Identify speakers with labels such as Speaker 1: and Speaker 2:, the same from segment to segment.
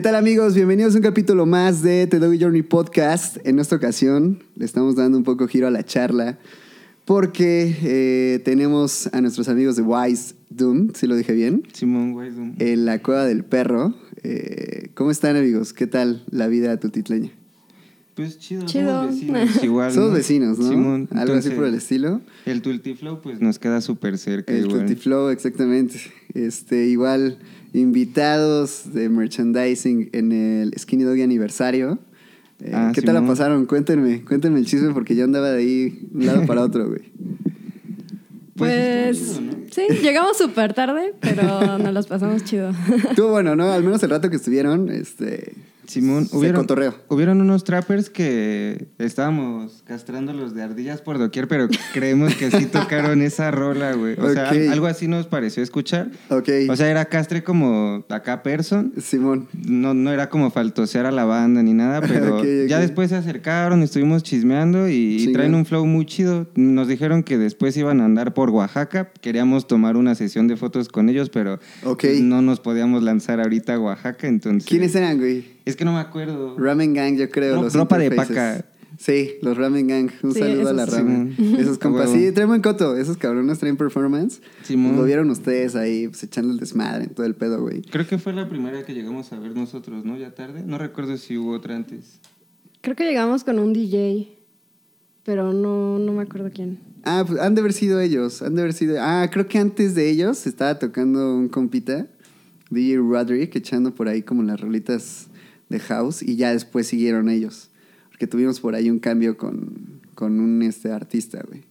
Speaker 1: ¿Qué tal amigos? Bienvenidos a un capítulo más de The Doggy Journey Podcast. En esta ocasión le estamos dando un poco giro a la charla porque eh, tenemos a nuestros amigos de Wise Doom, si lo dije bien,
Speaker 2: Simón Guaidum.
Speaker 1: en la cueva del perro. Eh, ¿Cómo están amigos? ¿Qué tal la vida tutitleña?
Speaker 2: Pues chido,
Speaker 3: Chido.
Speaker 2: somos vecinos. Igual,
Speaker 1: Somos
Speaker 2: ¿no?
Speaker 1: vecinos, ¿no?
Speaker 2: Simón,
Speaker 1: Algo así por el estilo.
Speaker 2: El Tultiflow pues nos queda súper cerca
Speaker 1: El
Speaker 2: igual.
Speaker 1: Tutti Flow, exactamente. Este, igual, invitados de merchandising en el Skinny Doggy aniversario. Eh,
Speaker 2: Ah,
Speaker 1: ¿Qué tal la
Speaker 2: Simón.
Speaker 1: pasaron? Cuéntenme, cuéntenme el chisme porque yo andaba de ahí de un lado para otro, güey.
Speaker 3: Pues,
Speaker 2: chido, ¿no?
Speaker 3: sí, llegamos súper tarde, pero nos los pasamos chido.
Speaker 1: Estuvo bueno, ¿no? Al menos el rato que estuvieron, este...
Speaker 2: Simón, hubieron, unos trappers que estábamos castrándolos de ardillas por doquier, pero creemos que sí tocaron esa rola, güey. O sea, algo así nos pareció escuchar.
Speaker 1: Ok,
Speaker 2: O sea, era castre como acá person.
Speaker 1: Simón.
Speaker 2: No, no era como faltosear a la banda ni nada, pero
Speaker 1: Ok, ok.
Speaker 2: ya después se acercaron, estuvimos chismeando y, y traen un flow muy chido. Nos dijeron que después iban a andar por Oaxaca. Queríamos tomar una sesión de fotos con ellos, pero no nos podíamos lanzar ahorita a Oaxaca, entonces...
Speaker 1: ¿Quiénes eran, güey?
Speaker 2: Es que no me acuerdo.
Speaker 1: Ramen Gang, yo creo.
Speaker 2: Ro-
Speaker 1: los
Speaker 2: ropa de paca.
Speaker 1: Sí, los Ramen Gang. Un
Speaker 3: Sí,
Speaker 1: saludo a la
Speaker 3: sí.
Speaker 1: Ramen. Esos compas. Sí, traen buen coto. Esos cabrones traen performance.
Speaker 2: Simón.
Speaker 1: Lo vieron ustedes ahí, pues echando el desmadre en todo el pedo, güey.
Speaker 2: Creo que fue la primera que llegamos a ver nosotros, ¿no? Ya tarde. No recuerdo si hubo otra antes.
Speaker 3: Creo que llegamos con un DJ, pero no, no me acuerdo quién.
Speaker 1: Ah, pues han de haber sido ellos. Han de haber sido. Ah, creo que antes de ellos estaba tocando un compita, DJ Roderick, echando por ahí como las rolitas de house. Y ya después siguieron ellos. Porque tuvimos por ahí un cambio con, con un este, artista, güey.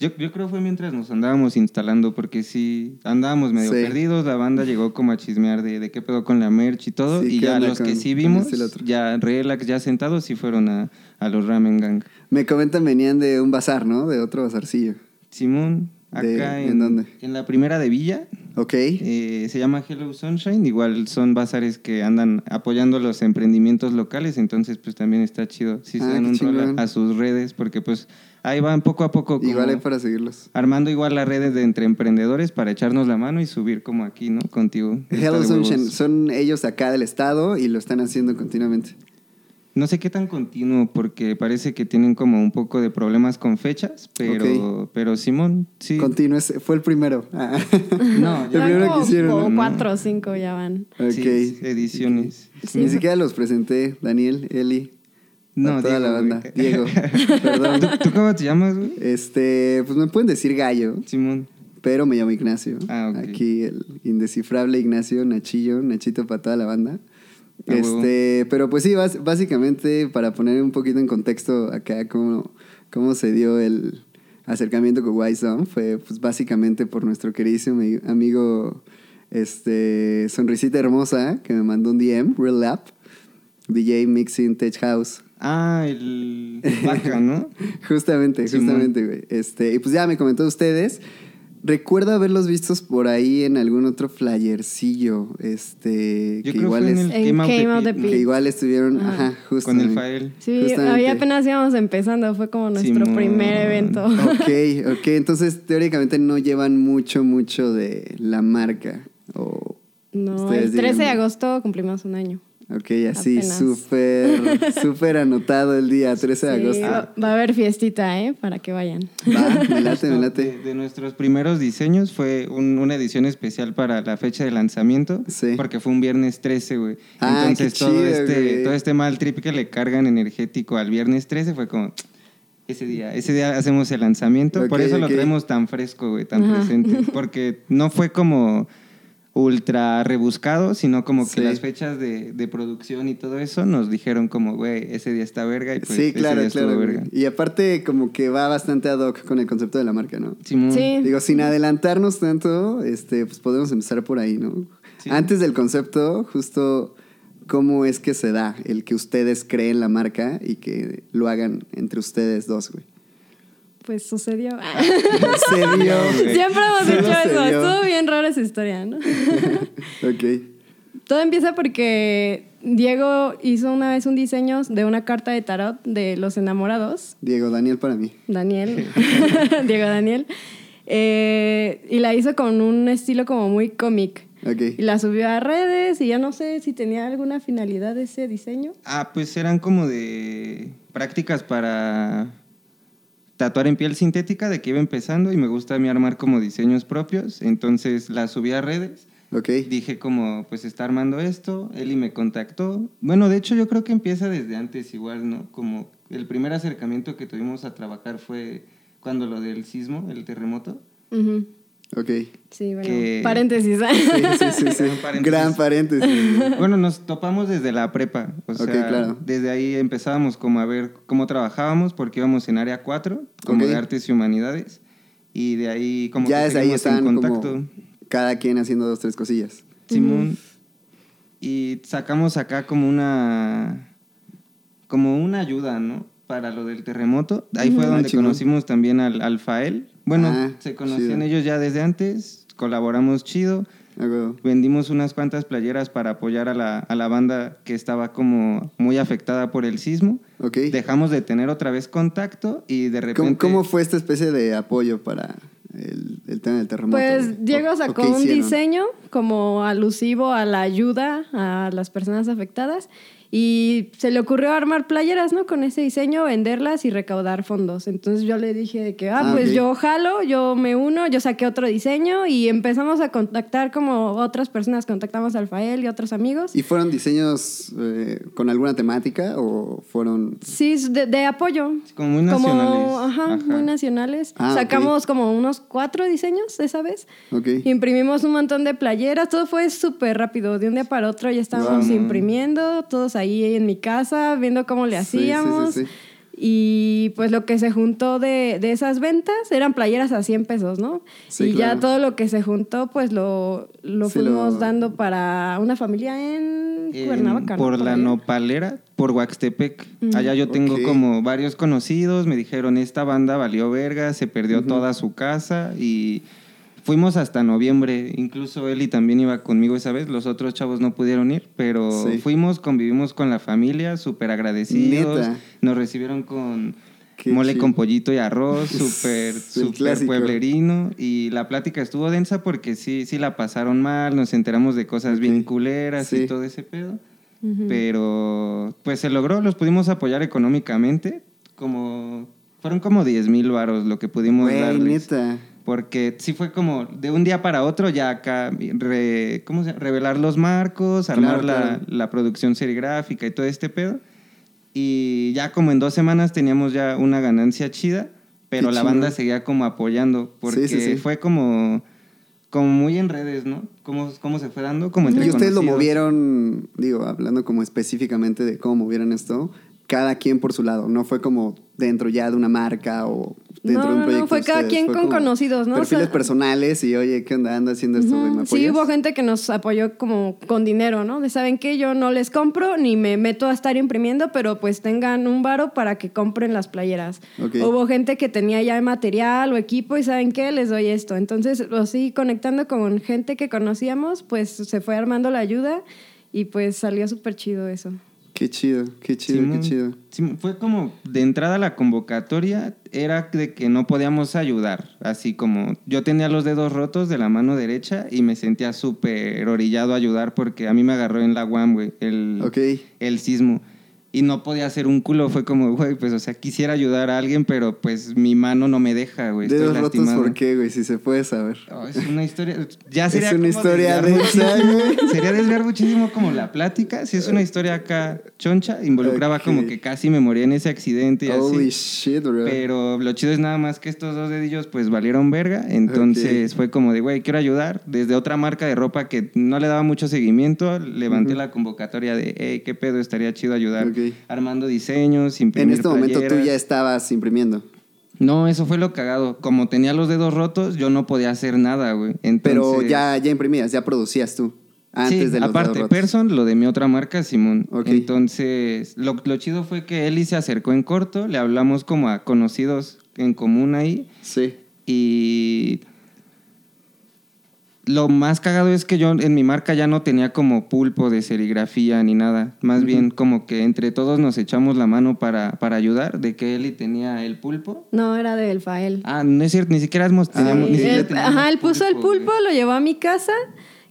Speaker 2: Yo, yo creo fue mientras nos andábamos instalando, porque sí, andábamos medio
Speaker 1: Sí.
Speaker 2: perdidos, la banda llegó como a chismear de, de qué pedo con la merch y todo,
Speaker 1: Sí,
Speaker 2: y
Speaker 1: ¿qué
Speaker 2: ya los
Speaker 1: con-
Speaker 2: que sí vimos,
Speaker 1: este
Speaker 2: ya relax, ya sentados, sí fueron a, a los Ramen Gang.
Speaker 1: Me comentan venían de un bazar, ¿no? De otro bazarcillo.
Speaker 2: Simón,
Speaker 1: De-
Speaker 2: acá
Speaker 1: ¿en
Speaker 2: en,
Speaker 1: dónde?
Speaker 2: en la primera de Villa,
Speaker 1: Ok.
Speaker 2: eh, se llama Hello Sunshine, igual son bazares que andan apoyando los emprendimientos locales, entonces pues también está chido, si se
Speaker 1: Ah,
Speaker 2: dan
Speaker 1: qué
Speaker 2: un rol a, a sus redes, porque pues ahí van poco a poco
Speaker 1: Igual hay para seguirlos.
Speaker 2: armando igual las redes de entre emprendedores para echarnos la mano y subir como aquí, ¿no? Contigo.
Speaker 1: Hello Sunshine, son ellos acá del estado y lo están haciendo continuamente.
Speaker 2: No sé qué tan continuo, porque parece que tienen como un poco de problemas con fechas, pero, pero Simón, sí.
Speaker 1: Continuo, ese fue el primero. Ah.
Speaker 2: No,
Speaker 1: El
Speaker 2: ya-
Speaker 1: primero
Speaker 3: como,
Speaker 1: que hicieron,
Speaker 3: como
Speaker 2: ¿no?
Speaker 3: cuatro o cinco ya van.
Speaker 1: ok.
Speaker 2: sí, ediciones.
Speaker 3: Sí.
Speaker 1: Ni siquiera los presenté, Daniel, Eli,
Speaker 2: No,
Speaker 1: a toda la
Speaker 2: Diego,
Speaker 1: banda.
Speaker 2: güey.
Speaker 1: Diego, perdón.
Speaker 2: ¿Tú, tú cómo te llamas, güey?
Speaker 1: Este, pues me pueden decir gallo,
Speaker 2: Simón.
Speaker 1: pero me llamo Ignacio.
Speaker 2: Ah, ok.
Speaker 1: Aquí el indescifrable Ignacio, Nachillo, Nachito para toda la banda.
Speaker 2: Huevo.
Speaker 1: Este, pero pues sí, básicamente para poner un poquito en contexto acá cómo, cómo se dio el acercamiento con Wise fue pues básicamente por nuestro queridísimo ami- amigo este Sonrisita Hermosa que me mandó un DM, Real Lab, DJ Mixing Tech House.
Speaker 2: Ah, el vaca, ¿no?
Speaker 1: Justamente, justamente, güey. Este, y pues ya me comentó ustedes. Recuerdo haberlos vistos por ahí en algún otro flyercillo. Este.
Speaker 2: Yo
Speaker 1: que
Speaker 2: creo
Speaker 1: igual
Speaker 2: fue en el Came Out the
Speaker 3: Came Out the
Speaker 2: Pit,
Speaker 1: que igual estuvieron,
Speaker 3: Ajá.
Speaker 1: ajá, justo.
Speaker 2: Con el Fael.
Speaker 3: Sí, ahí apenas íbamos empezando, fue como nuestro
Speaker 2: Simón.
Speaker 3: primer evento.
Speaker 1: Ok, ok. Entonces, teóricamente no llevan mucho, mucho de la marca. O,
Speaker 3: No, el 13 de agosto cumplimos un año.
Speaker 1: Ok, así, súper, súper anotado el día, 13 de
Speaker 3: Sí,
Speaker 1: agosto.
Speaker 3: va, a haber fiestita, ¿eh? Para que vayan.
Speaker 1: Va, me late, me
Speaker 2: Justo
Speaker 1: late.
Speaker 2: De, de nuestros primeros diseños fue un- una edición especial para la fecha de lanzamiento.
Speaker 1: Sí.
Speaker 2: Porque fue un viernes 13, güey.
Speaker 1: Ah,
Speaker 2: Entonces
Speaker 1: qué
Speaker 2: todo,
Speaker 1: chido,
Speaker 2: este,
Speaker 1: güey.
Speaker 2: todo este mal trip que le cargan energético al viernes 13 fue como... Ese día, ese día hacemos el lanzamiento. Por eso lo traemos tan fresco, güey, tan
Speaker 3: Ajá.
Speaker 2: presente. Porque no fue como ultra rebuscado, sino como que
Speaker 1: Sí.
Speaker 2: las fechas de, de producción y todo eso nos dijeron como, güey, ese día está verga y pues
Speaker 1: sí,
Speaker 2: ese
Speaker 1: claro,
Speaker 2: día estuvo
Speaker 1: claro.
Speaker 2: verga.
Speaker 1: Y aparte, como que va bastante ad hoc con el concepto de la marca, ¿no?
Speaker 2: Simón.
Speaker 3: Sí.
Speaker 1: Digo, sin adelantarnos tanto, este, pues podemos empezar por ahí, ¿no?
Speaker 2: Sí.
Speaker 1: Antes del concepto, justo cómo es que se da el que ustedes creen la marca y que lo hagan entre ustedes dos, güey.
Speaker 3: Pues sucedió.
Speaker 2: Güey.
Speaker 3: Siempre hemos dicho eso. Estuvo bien rara esa historia, ¿no?
Speaker 1: ok.
Speaker 3: Todo empieza porque Diego hizo una vez un diseño de una carta de tarot de los enamorados.
Speaker 1: Diego, Daniel para mí.
Speaker 3: Daniel. Diego Daniel. Eh, y la hizo con un estilo como muy cómic.
Speaker 1: Ok.
Speaker 3: Y la subió a redes y ya no sé si tenía alguna finalidad ese diseño.
Speaker 2: Ah, pues eran como de prácticas para tatuar en piel sintética de que iba empezando y me gusta a mí armar como diseños propios. Entonces la subí a redes.
Speaker 1: Ok.
Speaker 2: Dije como, pues está armando esto, Eli me contactó. Bueno, de hecho yo creo que empieza desde antes igual, ¿no? Como el primer acercamiento que tuvimos a trabajar fue cuando lo del sismo, el terremoto.
Speaker 3: Ujú.
Speaker 1: Ok.
Speaker 3: Sí, bueno,
Speaker 2: Que-
Speaker 3: paréntesis.
Speaker 1: Sí, sí, sí. sí.
Speaker 2: Gran paréntesis.
Speaker 1: Gran paréntesis.
Speaker 2: Bueno, nos topamos desde la prepa. O
Speaker 1: Ok,
Speaker 2: sea,
Speaker 1: claro.
Speaker 2: desde ahí empezábamos como a ver cómo trabajábamos, porque íbamos en área 4, como de artes y humanidades. Y de ahí como
Speaker 1: ya
Speaker 2: que
Speaker 1: desde ahí
Speaker 2: seguimos en contacto.
Speaker 1: como cada quien haciendo dos, tres cosillas.
Speaker 2: Simón. Y sacamos acá como una como una ayuda, ¿no? Para lo del terremoto. Ahí fue
Speaker 1: Ah,
Speaker 2: donde
Speaker 1: chingón.
Speaker 2: conocimos también al, al Fael. Bueno,
Speaker 1: Ah,
Speaker 2: se conocían
Speaker 1: chido.
Speaker 2: ellos ya desde antes, colaboramos chido. Vendimos unas cuantas playeras para apoyar a la, a la banda que estaba como muy afectada por el sismo.
Speaker 1: Ok.
Speaker 2: Dejamos de tener otra vez contacto y de repente...
Speaker 1: ¿Cómo, cómo fue esta especie de apoyo para el, el tema del terremoto?
Speaker 3: Pues Diego
Speaker 1: ¿O- o
Speaker 3: sacó un
Speaker 1: hicieron?
Speaker 3: diseño como alusivo a la ayuda a las personas afectadas y se le ocurrió armar playeras, ¿no? Con ese diseño, venderlas y recaudar fondos. Entonces yo le dije de que, ah,
Speaker 1: Ah,
Speaker 3: pues
Speaker 1: ok.
Speaker 3: yo jalo, yo me uno, yo saqué otro diseño y empezamos a contactar como otras personas, contactamos al Fael y otros amigos.
Speaker 1: ¿Y fueron diseños eh, con alguna temática o fueron...?
Speaker 3: Sí, de, de apoyo.
Speaker 2: Como muy nacionales.
Speaker 3: ajá,
Speaker 2: Ajá.
Speaker 3: muy nacionales.
Speaker 1: Ah.
Speaker 3: Sacamos como unos cuatro diseños esa vez.
Speaker 1: Ok.
Speaker 3: Imprimimos un montón de playeras, todo fue súper rápido, de un día para otro ya estábamos
Speaker 2: Wow.
Speaker 3: imprimiendo, todos ahí en mi casa, viendo cómo le
Speaker 1: Sí, sí, sí,
Speaker 3: hacíamos.
Speaker 1: sí.
Speaker 3: Y pues lo que se juntó de, de esas ventas eran playeras a 100 pesos, ¿no?
Speaker 1: Sí,
Speaker 3: y
Speaker 1: claro.
Speaker 3: ya todo lo que se juntó, pues lo, lo
Speaker 1: Sí,
Speaker 3: fuimos
Speaker 1: lo-
Speaker 3: dando para una familia en
Speaker 2: en-
Speaker 3: Cuernavaca. ¿no?
Speaker 2: por la
Speaker 3: ahí.
Speaker 2: nopalera, por Huaxtepec. Allá yo tengo como varios conocidos, me dijeron, esta banda valió verga, se perdió toda su casa y fuimos hasta noviembre. Incluso Eli también iba conmigo esa vez, los otros chavos no pudieron ir, pero
Speaker 1: Sí.
Speaker 2: fuimos, convivimos con la familia, súper agradecidos.
Speaker 1: Neta.
Speaker 2: Nos recibieron con...
Speaker 1: Qué
Speaker 2: mole con pollito y arroz, súper,
Speaker 1: clásico.
Speaker 2: pueblerino. Y la plática estuvo densa porque sí, sí la pasaron mal, nos enteramos de cosas bien
Speaker 1: Ok.
Speaker 2: culeras
Speaker 1: Sí.
Speaker 2: y todo ese pedo. Pero pues se logró, los pudimos apoyar económicamente. Como fueron como 10 mil varos lo que pudimos
Speaker 1: Güey,
Speaker 2: darles.
Speaker 1: neta.
Speaker 2: Porque sí fue como de un día para otro ya acá re- ¿cómo se revelar los marcos, armar
Speaker 1: Claro,
Speaker 2: la,
Speaker 1: claro.
Speaker 2: la producción serigráfica y todo este pedo. Y ya como en dos semanas teníamos ya una ganancia chida, pero
Speaker 1: Qué
Speaker 2: la
Speaker 1: chido.
Speaker 2: banda seguía como apoyando porque
Speaker 1: Sí, sí, sí.
Speaker 2: fue como, como muy en redes, ¿no? ¿Cómo, cómo se fue dando? Como entre
Speaker 1: ¿Y ustedes lo movieron, digo, hablando como específicamente de cómo movieron esto, cada quien por su lado? ¿No fue como dentro ya de una marca o dentro
Speaker 3: No,
Speaker 1: de un
Speaker 3: no, no,
Speaker 1: proyecto?
Speaker 3: fue cada quien
Speaker 1: Fue
Speaker 3: con conocidos, ¿no? O
Speaker 1: Perfiles
Speaker 3: sea-
Speaker 1: personales y, oye, ¿qué onda? Anda haciendo esto, güey, ¿me
Speaker 3: Ujú. Sí, hubo gente que nos apoyó como con dinero, ¿no? De saben que yo no les compro ni me meto a estar imprimiendo, pero pues tengan un varo para que compren las playeras.
Speaker 1: Ok.
Speaker 3: Hubo gente que tenía ya material o equipo y saben qué, les doy esto. Entonces, así conectando con gente que conocíamos, pues se fue armando la ayuda y pues salió súper chido eso.
Speaker 1: Qué chido, qué chido,
Speaker 2: Simón.
Speaker 1: qué chido.
Speaker 2: Fue como de entrada la convocatoria era de que no podíamos ayudar, así como yo tenía los dedos rotos de la mano derecha y me sentía súper orillado a ayudar porque a mí me agarró en la guam, güey, el, el sismo. Y no podía hacer un culo, fue como, güey, pues, o sea, quisiera ayudar a alguien, pero pues mi mano no me deja, güey. Estoy
Speaker 1: Dedos rotos. ¿por qué, güey? Si se puede saber.
Speaker 2: Oh, es una historia. Ya
Speaker 1: Es
Speaker 2: sería
Speaker 1: una
Speaker 2: como
Speaker 1: historia densa, güey.
Speaker 2: Sería desviar muchísimo como la plática. Si es una historia acá choncha, involucraba como que casi me moría en ese accidente y
Speaker 1: Holy
Speaker 2: así.
Speaker 1: shit, bro.
Speaker 2: Pero lo chido es nada más que estos dos dedillos pues valieron verga. Entonces fue como de, güey, quiero ayudar. Desde otra marca de ropa que no le daba mucho seguimiento, levanté la convocatoria de, hey, qué pedo, estaría chido ayudar. Armando diseños,
Speaker 1: en
Speaker 2: imprimir
Speaker 1: este momento tú ya estabas imprimiendo.
Speaker 2: No, eso fue lo cagado. Como tenía los dedos rotos, yo no podía hacer nada, güey. Entonces,
Speaker 1: Pero ya, ya imprimías, ya producías tú. Antes
Speaker 2: sí,
Speaker 1: de los
Speaker 2: aparte,
Speaker 1: dedos rotos.
Speaker 2: Person, lo de mi otra marca, Simón.
Speaker 1: Ok.
Speaker 2: Entonces, lo, lo chido fue que Eli se acercó en corto, le hablamos como a conocidos en común ahí.
Speaker 1: Sí.
Speaker 2: Y lo más cagado es que yo en mi marca ya no tenía como pulpo de serigrafía ni nada. Más bien como que entre todos nos echamos la mano para, para ayudar, de que Eli tenía el pulpo.
Speaker 3: No, era del Fael.
Speaker 2: Ah, no es cierto, ni siquiera hemos- teníamos-
Speaker 3: Sí,
Speaker 2: ni siquiera
Speaker 3: él-
Speaker 2: teníamos
Speaker 3: ajá, él puso el
Speaker 2: güey.
Speaker 3: pulpo, lo llevó a mi casa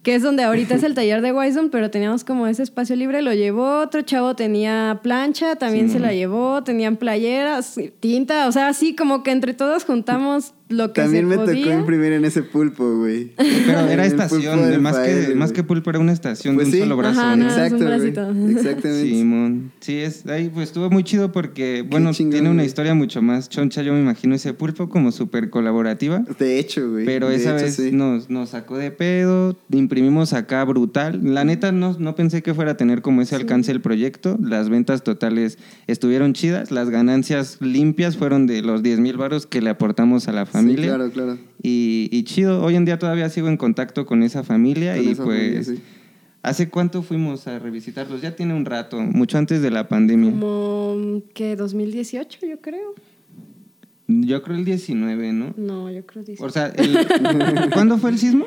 Speaker 3: que es donde ahorita es el taller de Wison, pero teníamos como ese espacio libre, lo llevó, otro chavo tenía plancha, también se la llevó, tenían playeras, tinta, o sea, así como que entre todos juntamos lo que
Speaker 1: También
Speaker 3: se
Speaker 1: me
Speaker 3: podía.
Speaker 1: tocó imprimir en ese pulpo, güey.
Speaker 2: Pero era estación, más, que,
Speaker 1: Fael,
Speaker 2: más que pulpo era una estación
Speaker 1: Pues
Speaker 2: de
Speaker 1: sí.
Speaker 2: un solo brazo.
Speaker 3: Ajá,
Speaker 2: ¿no?
Speaker 3: un
Speaker 1: Exacto, güey.
Speaker 3: bracito.
Speaker 1: Exactamente.
Speaker 2: Simón. Sí, es, ahí pues estuvo muy chido porque, bueno,
Speaker 1: chingón,
Speaker 2: tiene una
Speaker 1: güey.
Speaker 2: historia mucho más choncha, yo me imagino ese pulpo como súper colaborativa.
Speaker 1: De hecho, güey.
Speaker 2: Pero
Speaker 1: de
Speaker 2: esa
Speaker 1: hecho,
Speaker 2: vez
Speaker 1: sí.
Speaker 2: nos, nos sacó de pedo, imprimimos acá brutal. La neta no, no pensé que fuera a tener como ese alcance el proyecto. Las ventas totales estuvieron chidas, las ganancias limpias fueron de los 10 mil varos que le aportamos a la
Speaker 1: Sí,
Speaker 2: familia.
Speaker 1: claro, claro.
Speaker 2: y, y chido, hoy en día todavía sigo en contacto con esa familia
Speaker 1: Con
Speaker 2: y
Speaker 1: esa
Speaker 2: pues...
Speaker 1: familia, sí.
Speaker 2: ¿Hace cuánto fuimos a revisitarlos? Ya tiene un rato, mucho antes de la pandemia.
Speaker 3: Como que 2018, yo creo.
Speaker 2: Yo creo el 19, ¿no?
Speaker 3: No, yo creo 18.
Speaker 2: O sea, el- ¿cuándo fue el sismo?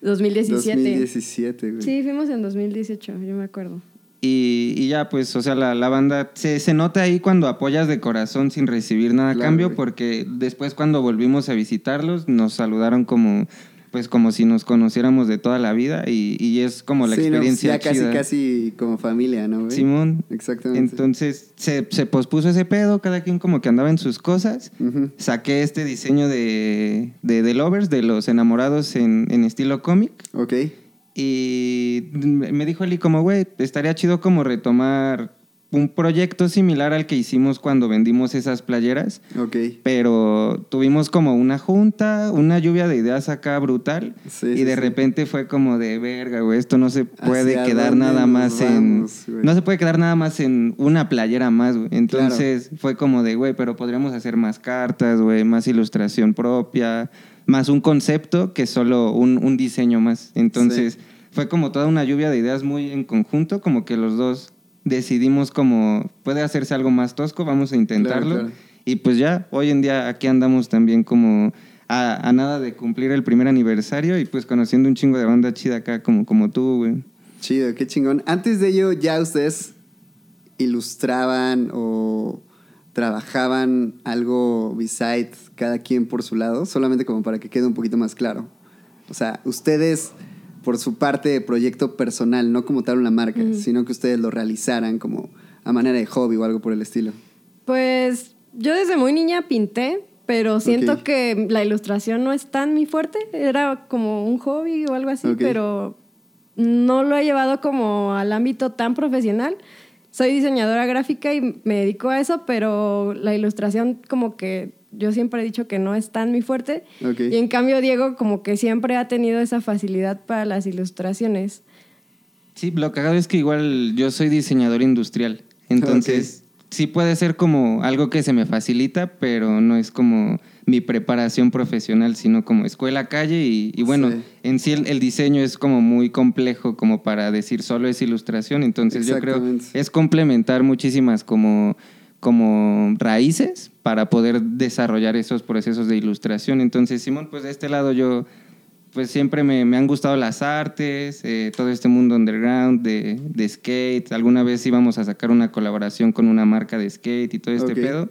Speaker 3: 2017.
Speaker 1: 2017, güey.
Speaker 3: Sí, fuimos en 2018, yo me acuerdo.
Speaker 2: Y, y ya, pues, o sea, la, la banda se, se nota ahí cuando apoyas de corazón sin recibir nada a
Speaker 1: Claro,
Speaker 2: cambio,
Speaker 1: güey.
Speaker 2: porque después cuando volvimos a visitarlos nos saludaron como, pues, como si nos conociéramos de toda la vida y, y es como la
Speaker 1: Sí, no,
Speaker 2: experiencia
Speaker 1: ya casi,
Speaker 2: chida.
Speaker 1: casi como familia, ¿no, güey?
Speaker 2: Simón.
Speaker 1: Exactamente.
Speaker 2: Entonces se, se pospuso ese pedo, cada quien como que andaba en sus cosas. Saqué este diseño de, de The Lovers, de los enamorados en, en estilo cómic.
Speaker 1: Ok.
Speaker 2: Y me dijo Eli como, güey, estaría chido como retomar un proyecto similar al que hicimos cuando vendimos esas playeras.
Speaker 1: Ok.
Speaker 2: Pero tuvimos como una junta, una lluvia de ideas acá brutal.
Speaker 1: Sí,
Speaker 2: y
Speaker 1: sí,
Speaker 2: de
Speaker 1: sí.
Speaker 2: repente fue como de verga, güey, esto no se puede
Speaker 1: ¿Hacia
Speaker 2: quedar nada más en.
Speaker 1: güey?
Speaker 2: No se puede quedar nada más en una playera más, güey. Entonces fue como de, güey, pero podríamos hacer más cartas, güey, más ilustración propia, más un concepto que solo un, un diseño más. Entonces fue como toda una lluvia de ideas muy en conjunto, como que los dos decidimos como puede hacerse algo más tosco, vamos a intentarlo.
Speaker 1: Claro, claro.
Speaker 2: Y pues ya, hoy en día aquí andamos también como a, a nada de cumplir el primer aniversario y pues conociendo un chingo de banda chida acá como, como tú, güey.
Speaker 1: Chido, qué chingón. Antes de ello, ¿ya ustedes ilustraban o trabajaban algo beside cada quien por su lado? Solamente como para que quede un poquito más claro. O sea, ustedes por su parte de proyecto personal, no como tal una marca, sino que ustedes lo realizaran como a manera de hobby o algo por el estilo.
Speaker 3: Pues yo desde muy niña pinté, pero siento
Speaker 1: Ok.
Speaker 3: que la ilustración no es tan mi fuerte. Era como un hobby o algo así,
Speaker 1: Ok.
Speaker 3: pero no lo he llevado como al ámbito tan profesional. Soy diseñadora gráfica y me dedico a eso, pero la ilustración como que yo siempre he dicho que no es tan mi fuerte.
Speaker 1: Ok.
Speaker 3: Y en cambio Diego como que siempre ha tenido esa facilidad para las ilustraciones.
Speaker 2: Sí, lo cagado es que igual yo soy diseñador industrial. Entonces, sí puede ser como algo que se me facilita, pero no es como mi preparación profesional, sino como escuela, calle. Y, y bueno,
Speaker 1: Sí.
Speaker 2: en sí el, el diseño es como muy complejo como para decir solo es ilustración. Entonces yo creo es complementar muchísimas como como raíces para poder desarrollar esos procesos de ilustración. Entonces, Simón, pues de este lado yo pues siempre me, me han gustado las artes, eh, todo este mundo underground de, de skate. Alguna vez íbamos a sacar una colaboración con una marca de skate y todo este pedo.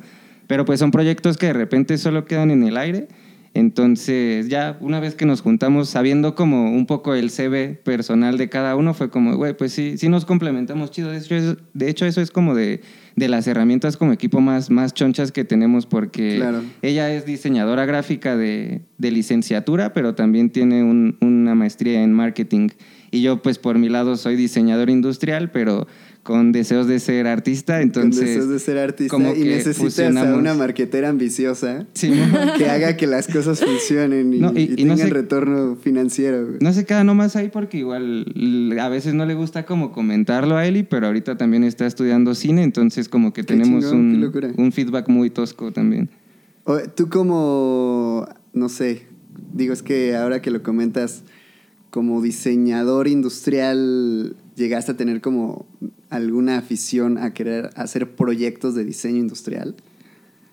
Speaker 2: Pero pues son proyectos que de repente solo quedan en el aire. Entonces ya una vez que nos juntamos, sabiendo como un poco el CV personal de cada uno, fue como, güey, pues sí, sí nos complementamos chido. De hecho, eso, de hecho, eso es como de, de las herramientas como equipo más, más chonchas que tenemos porque
Speaker 1: Claro.
Speaker 2: ella es diseñadora gráfica de, de licenciatura, pero también tiene un- una maestría en marketing. Y yo, pues por mi lado, soy diseñador industrial, pero con deseos de ser artista. Entonces,
Speaker 1: Con deseos de ser artista
Speaker 2: como
Speaker 1: y necesitas a una marquetera ambiciosa
Speaker 2: Sí,
Speaker 1: que haga que las cosas funcionen y,
Speaker 2: No, y-
Speaker 1: y
Speaker 2: y no
Speaker 1: tengan
Speaker 2: sé-
Speaker 1: retorno financiero. güey.
Speaker 2: No se queda nomás ahí porque igual a veces no le gusta como comentarlo a Eli, pero ahorita también está estudiando cine, entonces como que
Speaker 1: Qué
Speaker 2: tenemos
Speaker 1: chingón,
Speaker 2: un, feedback muy tosco también.
Speaker 1: O- Tú como, no sé, digo, es que ahora que lo comentas, como diseñador industrial, ¿llegaste a tener como alguna afición a querer hacer proyectos de diseño industrial?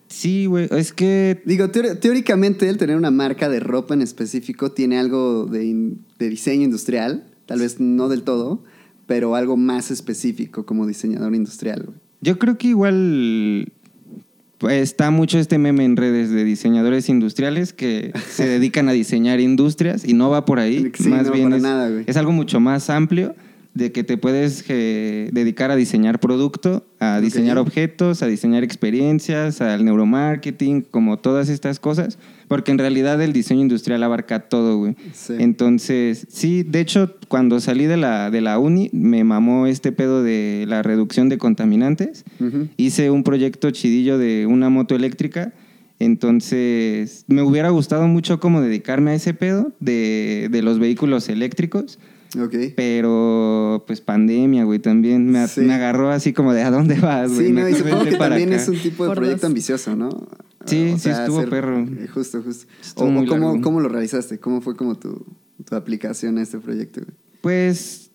Speaker 2: Sí, güey, es que
Speaker 1: Digo, teóricamente el tener una marca de ropa en específico tiene algo de, de diseño industrial, tal vez no del todo, pero algo más específico como diseñador industrial. güey.
Speaker 2: yo creo que igual pues, está mucho este meme en redes de diseñadores industriales que se dedican a diseñar industrias y no va por ahí.
Speaker 1: Sí,
Speaker 2: más
Speaker 1: no,
Speaker 2: bien es,
Speaker 1: nada, güey.
Speaker 2: es algo mucho más amplio de que te puedes eh, dedicar a diseñar producto, a diseñar objetos, a diseñar experiencias, al neuromarketing, como todas estas cosas, porque en realidad el diseño industrial abarca todo, güey.
Speaker 1: Sí.
Speaker 2: Entonces, sí, de hecho, cuando salí de la, de la uni, me mamó este pedo de la reducción de contaminantes. Hice un proyecto chidillo de una moto eléctrica. Entonces, me hubiera gustado mucho como dedicarme a ese pedo de, de los vehículos eléctricos.
Speaker 1: Ok.
Speaker 2: Pero, pues, pandemia, güey, también me, a-
Speaker 1: Sí.
Speaker 2: me agarró así como de, ¿a dónde vas, güey?
Speaker 1: Sí, no, y supongo que también
Speaker 2: acá".
Speaker 1: es un tipo de
Speaker 3: Por
Speaker 1: proyecto
Speaker 3: dos.
Speaker 1: ambicioso, ¿no?
Speaker 2: Sí, sí, estuvo perro.
Speaker 1: eh, Justo, justo.
Speaker 2: Estuvo
Speaker 1: O, cómo,
Speaker 2: largo.
Speaker 1: cómo lo realizaste? ¿Cómo fue como tu, tu aplicación a este proyecto? güey?
Speaker 2: Pues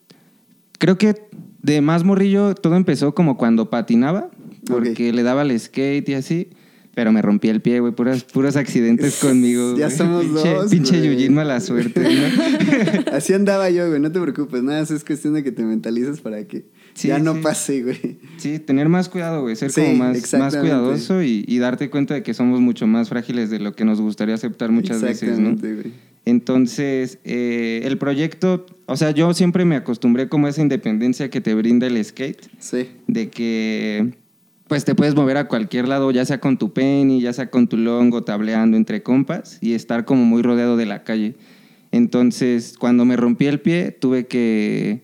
Speaker 2: creo que de más morrillo todo empezó como cuando patinaba, porque le daba el skate y así, pero me rompí el pie, güey, puros, puros accidentes conmigo.
Speaker 1: Ya somos
Speaker 2: pinche,
Speaker 1: dos,
Speaker 2: Pinche. Yujin mala suerte, ¿no?
Speaker 1: Así andaba yo, güey, no te preocupes. Nada, más es cuestión de que te mentalices para que
Speaker 2: Sí,
Speaker 1: ya no
Speaker 2: sí.
Speaker 1: pase, güey.
Speaker 2: sí, tener más cuidado, güey, ser
Speaker 1: Sí,
Speaker 2: como más, más cuidadoso y, y darte cuenta de que somos mucho más frágiles de lo que nos gustaría aceptar muchas veces, ¿no?
Speaker 1: Exactamente, güey.
Speaker 2: Entonces, eh, el proyecto, o sea, yo siempre me acostumbré como a esa independencia que te brinda el skate.
Speaker 1: Sí.
Speaker 2: de que pues te puedes mover a cualquier lado, ya sea con tu penny, ya sea con tu longo, tableando entre compas y estar como muy rodeado de la calle. Entonces, cuando me rompí el pie, tuve que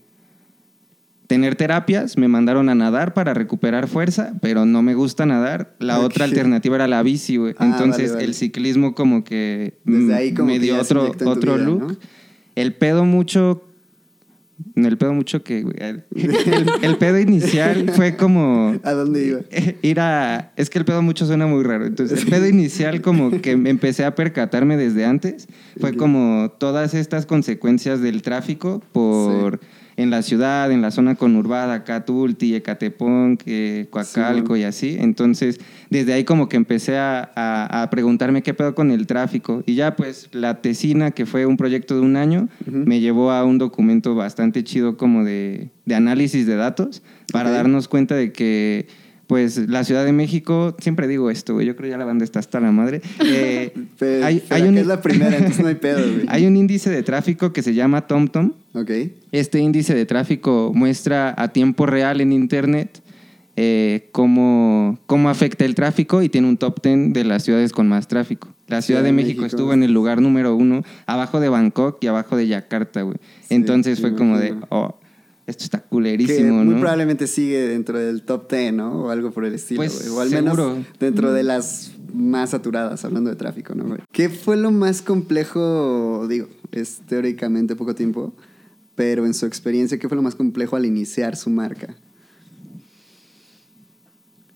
Speaker 2: tener terapias, me mandaron a nadar para recuperar fuerza, pero no me gusta nadar. La otra alternativa era la bici, güey.
Speaker 1: Ah,
Speaker 2: Entonces,
Speaker 1: vale, vale.
Speaker 2: el ciclismo como que
Speaker 1: Desde ahí como
Speaker 2: me dio otro, otro
Speaker 1: vida,
Speaker 2: look.
Speaker 1: ¿no?
Speaker 2: El pedo mucho el pedo mucho que güey, el, el pedo inicial fue como
Speaker 1: ¿A dónde iba?
Speaker 2: ir a es que el pedo mucho suena muy raro. Entonces el pedo inicial como que me empecé a percatarme desde antes fue como todas estas consecuencias del tráfico por en la ciudad en la zona conurbada acá Tulti Ecatepec eh, Coacalco
Speaker 1: Sí,
Speaker 2: y así. Entonces desde ahí como que empecé a, a- a preguntarme qué pedo con el tráfico. Y ya pues la tesina que fue un proyecto de un año me llevó a un documento bastante chido como de, de análisis de datos para darnos cuenta de que pues la Ciudad de México, siempre digo esto, güey, yo creo ya la banda está hasta la madre. eh,
Speaker 1: Pero,
Speaker 2: hay,
Speaker 1: pero
Speaker 2: hay un,
Speaker 1: es la primera, entonces no hay pedo, güey.
Speaker 2: hay un índice de tráfico que se llama TomTom.
Speaker 1: Ok.
Speaker 2: Este índice de tráfico muestra a tiempo real en Internet eh, cómo, cómo afecta el tráfico y tiene un top 10 de las ciudades con más tráfico. La Ciudad de México, estuvo en el lugar número uno, abajo de Bangkok y abajo de Yakarta, güey.
Speaker 1: Sí,
Speaker 2: Entonces fue como de, oh, esto está
Speaker 1: Que
Speaker 2: culerísimo,
Speaker 1: muy
Speaker 2: ¿no?
Speaker 1: probablemente sigue dentro del top 10, ¿no? O algo por el estilo,
Speaker 2: Pues.
Speaker 1: O al
Speaker 2: seguro.
Speaker 1: menos dentro de las más saturadas, hablando de tráfico, ¿no, güey? ¿Qué fue lo más complejo? Digo, es teóricamente poco tiempo, pero en su experiencia, ¿qué fue lo más complejo al iniciar su marca?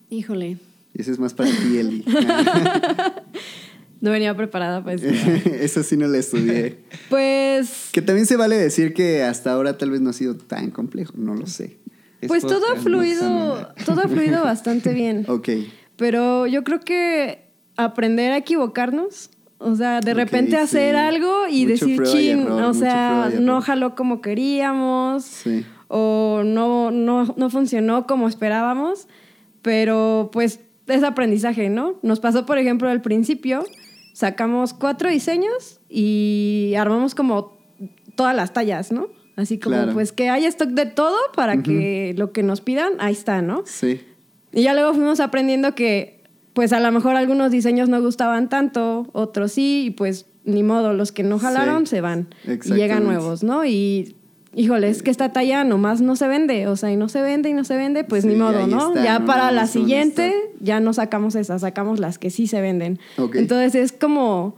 Speaker 3: Híjole,
Speaker 1: Y ese es más para ti, Eli.
Speaker 3: no venía preparada para eso.
Speaker 1: Eso sí no le estudié.
Speaker 3: Pues,
Speaker 1: Que también se vale decir que hasta ahora tal vez no ha sido tan complejo, no lo sé.
Speaker 2: Es
Speaker 3: pues todo ha fluido, todo ha fluido bastante bien.
Speaker 1: Ok.
Speaker 3: Pero yo creo que aprender a equivocarnos, o sea, de repente hacer
Speaker 1: sí.
Speaker 3: algo y
Speaker 1: Mucho
Speaker 3: decir,
Speaker 1: y
Speaker 3: chin,
Speaker 1: error,
Speaker 3: o sea, no
Speaker 1: error".
Speaker 3: jaló como queríamos,
Speaker 1: Sí.
Speaker 3: o no, no, no funcionó como esperábamos, pero pues es aprendizaje, ¿no? Nos pasó, por ejemplo, al principio, sacamos cuatro diseños y armamos como todas las tallas, ¿no? Así como,
Speaker 1: Claro.
Speaker 3: pues que haya stock de todo para que lo que nos pidan, ahí está, ¿no?
Speaker 1: Sí.
Speaker 3: Y ya luego fuimos aprendiendo que, pues a lo mejor algunos diseños no gustaban tanto, otros sí, y pues ni modo, los que no jalaron
Speaker 1: Sí,
Speaker 3: se van. Y llegan nuevos, ¿no? Y híjole, es que esta talla nomás no se vende, o sea, y no se vende y no se vende, pues
Speaker 1: Sí,
Speaker 3: ni modo, ¿no?
Speaker 1: está,
Speaker 3: ya
Speaker 1: ¿no?
Speaker 3: para la siguiente ya no sacamos esas, sacamos las que sí se venden.
Speaker 1: Ok.
Speaker 3: Entonces es como,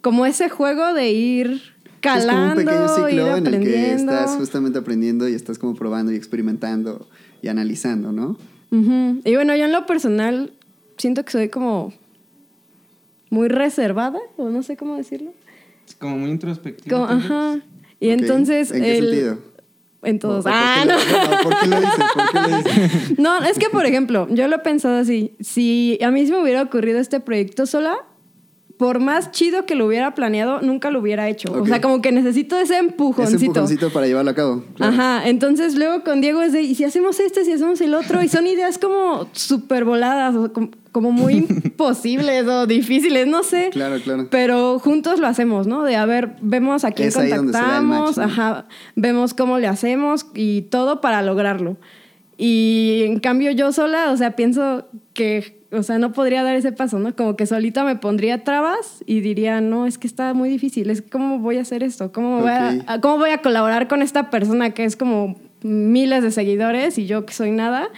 Speaker 3: como ese juego de ir calando,
Speaker 1: es como un pequeño
Speaker 3: ir
Speaker 1: ciclo en el que
Speaker 3: aprendiendo.
Speaker 1: estás justamente aprendiendo y estás como probando y experimentando y analizando, ¿no?
Speaker 3: Y bueno, yo en lo personal siento que soy como muy reservada, o no sé cómo decirlo.
Speaker 2: Es como muy.
Speaker 3: Como,
Speaker 2: tal vez.
Speaker 3: Y entonces.
Speaker 1: ¿En qué
Speaker 3: el-
Speaker 1: sentido?
Speaker 3: En todos.
Speaker 1: ¿O- o
Speaker 3: Ah, no.
Speaker 1: qué lo, no, ¿Por qué lo dices? ¿Por qué lo dices?
Speaker 3: No, es que, por ejemplo, yo lo he pensado así. Si a mí se me hubiera ocurrido este proyecto sola, por más chido que lo hubiera planeado, nunca lo hubiera hecho. O sea, como que necesito ese
Speaker 1: Ese
Speaker 3: empujoncito.
Speaker 1: empujoncito para llevarlo a cabo. claro.
Speaker 3: Ajá, entonces luego con Diego es de, ¿y si hacemos este, si hacemos el otro? Y son ideas como súper voladas, como muy imposibles o difíciles, no sé.
Speaker 1: Claro, claro.
Speaker 3: Pero juntos lo hacemos, ¿no? De a ver, vemos a quién
Speaker 1: Es
Speaker 3: contactamos,
Speaker 1: match, ¿no?
Speaker 3: ajá, vemos cómo le hacemos y todo para lograrlo. Y en cambio yo sola, o sea, pienso que, o sea, no podría dar ese paso, ¿no? Como que solita me pondría trabas y diría, no, es que está muy difícil, es que cómo voy a hacer esto, cómo voy, a, cómo voy a colaborar con esta persona que es como miles de seguidores y yo que soy nada.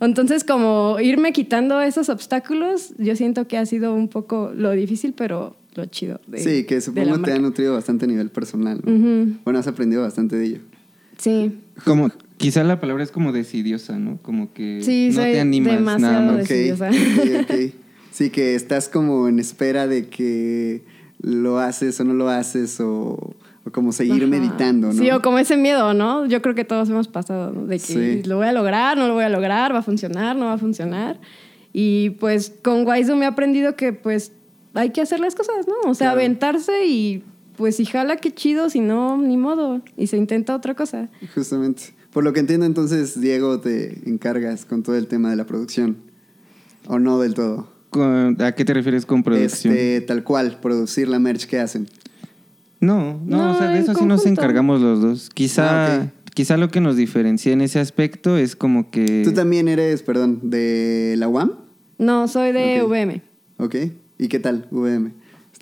Speaker 3: Entonces, como irme quitando esos obstáculos, yo siento que ha sido un poco lo difícil, pero lo chido. de-
Speaker 1: sí, que supongo te ha nutrido bastante a nivel personal. ¿no?
Speaker 3: Ujú.
Speaker 1: Bueno, has aprendido bastante de ello.
Speaker 3: Sí,
Speaker 2: Como, quizá la palabra es como decidiosa, ¿no? Como que
Speaker 3: Sí,
Speaker 2: no
Speaker 3: soy
Speaker 2: te animas
Speaker 3: demasiado
Speaker 2: nada más.
Speaker 3: Decidiosa.
Speaker 1: ok, ok. Sí, que estás como en espera de que lo haces o no lo haces o, o como seguir
Speaker 3: Ajá.
Speaker 1: meditando, ¿no?
Speaker 3: Sí, o como ese miedo, ¿no? Yo creo que todos hemos pasado, ¿no? De que
Speaker 1: Sí.
Speaker 3: lo voy a lograr, no lo voy a lograr, va a funcionar, no va a funcionar. Y pues con Waizo me he aprendido que pues hay que hacer las cosas, ¿no? O sea,
Speaker 1: Claro.
Speaker 3: aventarse y pues si jala, qué chido, si no, ni modo. Y se intenta otra cosa.
Speaker 1: Justamente. Por lo que entiendo, entonces, Diego, te encargas con todo el tema de la producción. ¿O no del todo?
Speaker 2: ¿A qué te refieres con producción?
Speaker 1: Este, tal cual, producir la merch que hacen.
Speaker 2: No, no,
Speaker 3: No,
Speaker 2: o sea, de eso sí nos encargamos los dos. Quizá,
Speaker 1: Ah,
Speaker 2: quizá lo que nos diferencia en ese aspecto es como que...
Speaker 1: Tú también eres, perdón, de la UAM,
Speaker 3: No, soy de
Speaker 1: Ok.
Speaker 3: VM.
Speaker 1: ¿ok? ¿Y qué tal, VM?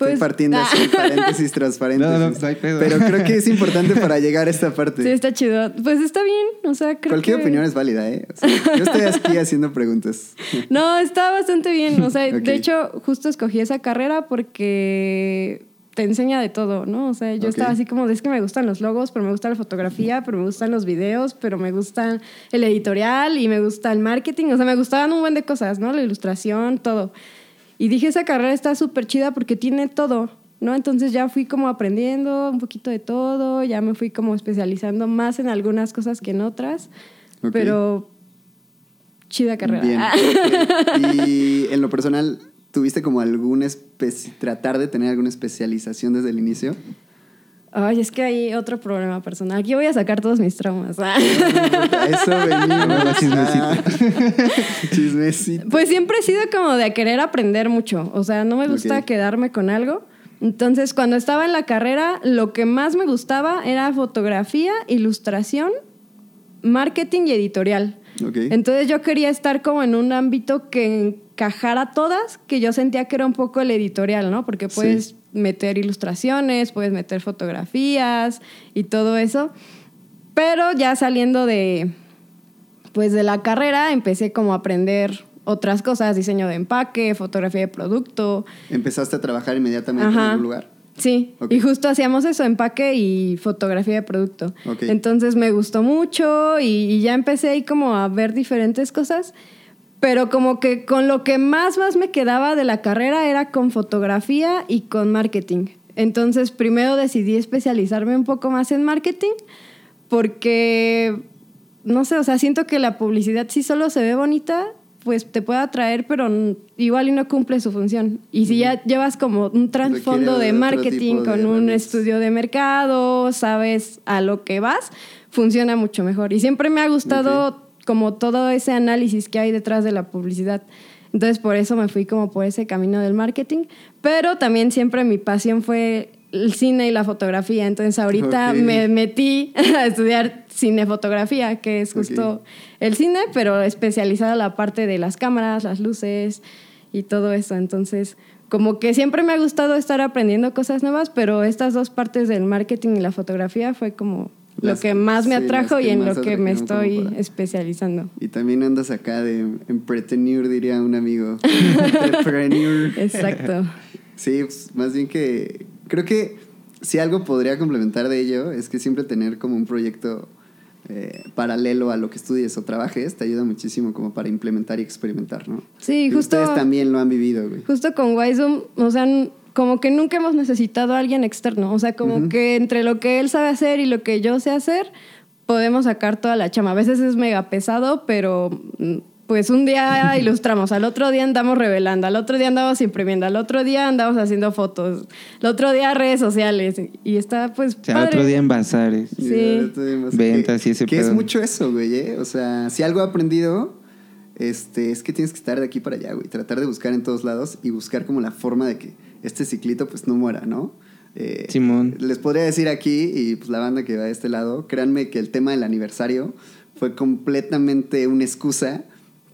Speaker 1: Estoy
Speaker 3: Pues-
Speaker 1: partiendo así, paréntesis tras paréntesis.
Speaker 2: No, no, no hay pedo.
Speaker 1: Pero creo que es importante para llegar a esta parte.
Speaker 3: Sí, está chido. Pues está bien, o sea, creo
Speaker 1: Cualquier
Speaker 3: que...
Speaker 1: opinión es válida, ¿eh? O sea, yo estoy aquí haciendo preguntas.
Speaker 3: No, está bastante bien. O sea, de hecho, justo escogí esa carrera porque te enseña de todo, ¿no? O sea, yo estaba así como, de, es que me gustan los logos, pero me gusta la fotografía, pero me gustan los videos, pero me gusta el editorial y me gusta el marketing. O sea, me gustaban un buen de cosas, ¿no? La ilustración, todo. Y dije, esa carrera está súper chida porque tiene todo, ¿no? Entonces ya fui como aprendiendo un poquito de todo, ya me fui como especializando más en algunas cosas que en otras, pero chida carrera.
Speaker 1: Bien. ok. Y en lo personal, ¿tuviste como algún tratar de tener alguna especialización desde el inicio?
Speaker 3: Ay, es que hay otro problema personal. Aquí voy a sacar todos mis traumas.
Speaker 1: A eso venimos.
Speaker 2: Chismecito.
Speaker 1: Ah, chismecito.
Speaker 3: Pues siempre he sido como de querer aprender mucho. O sea, no me gusta quedarme con algo. Entonces, cuando estaba en la carrera, lo que más me gustaba era fotografía, ilustración, marketing y editorial. Entonces yo quería estar como en un ámbito que encajara todas, que yo sentía que era un poco el editorial, ¿no? Porque
Speaker 1: Sí.
Speaker 3: Meter ilustraciones, puedes meter fotografías y todo eso. Pero ya saliendo de, pues de la carrera, empecé como a aprender otras cosas, diseño de empaque, fotografía de producto.
Speaker 1: ¿Empezaste a trabajar inmediatamente en
Speaker 3: Ajá.
Speaker 1: algún lugar?
Speaker 3: Sí,
Speaker 1: Ok.
Speaker 3: y justo hacíamos eso, empaque y fotografía de producto.
Speaker 1: Ok.
Speaker 3: Entonces me gustó mucho y, y ya empecé ahí como a ver diferentes cosas, pero como que con lo que más más me quedaba de la carrera era con fotografía y con marketing. Entonces primero decidí especializarme un poco más en marketing porque, no sé, o sea, siento que la publicidad si solo se ve bonita, pues te puede atraer, pero igual y no cumple su función. Y si ya llevas como un trasfondo de marketing
Speaker 1: de
Speaker 3: con un estudio de mercado, sabes a lo que vas, funciona mucho mejor. Y siempre me ha gustado como todo ese análisis que hay detrás de la publicidad. Entonces por eso me fui como por ese camino del marketing, pero también siempre mi pasión fue el cine y la fotografía. Entonces ahorita
Speaker 1: Ok.
Speaker 3: me metí a estudiar cinefotografía, que es justo
Speaker 1: Ok.
Speaker 3: el cine, pero especializada la parte de las cámaras, las luces y todo eso. Entonces, como que siempre me ha gustado estar aprendiendo cosas nuevas, pero estas dos partes del marketing y la fotografía fue como
Speaker 1: Las-
Speaker 3: lo que más me atrajo y en lo que me estoy
Speaker 1: para-
Speaker 3: especializando.
Speaker 1: Y también andas acá de emprepreneur, diría un amigo.
Speaker 3: Exacto.
Speaker 1: Sí, pues, más bien que creo que si algo podría complementar de ello es que siempre tener como un proyecto eh, paralelo a lo que estudies o trabajes te ayuda muchísimo como para implementar y experimentar, ¿no?
Speaker 3: Sí,
Speaker 1: Y
Speaker 3: justo-
Speaker 1: Ustedes también lo han vivido, güey.
Speaker 3: Justo con Wiseum, o sea, como que nunca hemos necesitado a alguien externo. O sea, como que entre lo que él sabe hacer y lo que yo sé hacer, podemos sacar toda la chama. A veces es mega pesado, pero mm, pues un día ilustramos, al otro día andamos revelando, al otro día andamos imprimiendo, al otro día andamos haciendo fotos, el otro día redes sociales y está pues
Speaker 2: O sea, el otro día en bazares.
Speaker 3: Sí.
Speaker 2: Ventas y ese
Speaker 1: Que es mucho eso, güey, ¿eh? O sea, si algo he aprendido, este, es que tienes que estar de aquí para allá, güey. Tratar de buscar en todos lados y buscar como la forma de que este ciclito, pues, no muera, ¿no? Eh,
Speaker 2: Simón.
Speaker 1: Les podría decir aquí, y pues la banda que va de este lado, créanme que el tema del aniversario fue completamente una excusa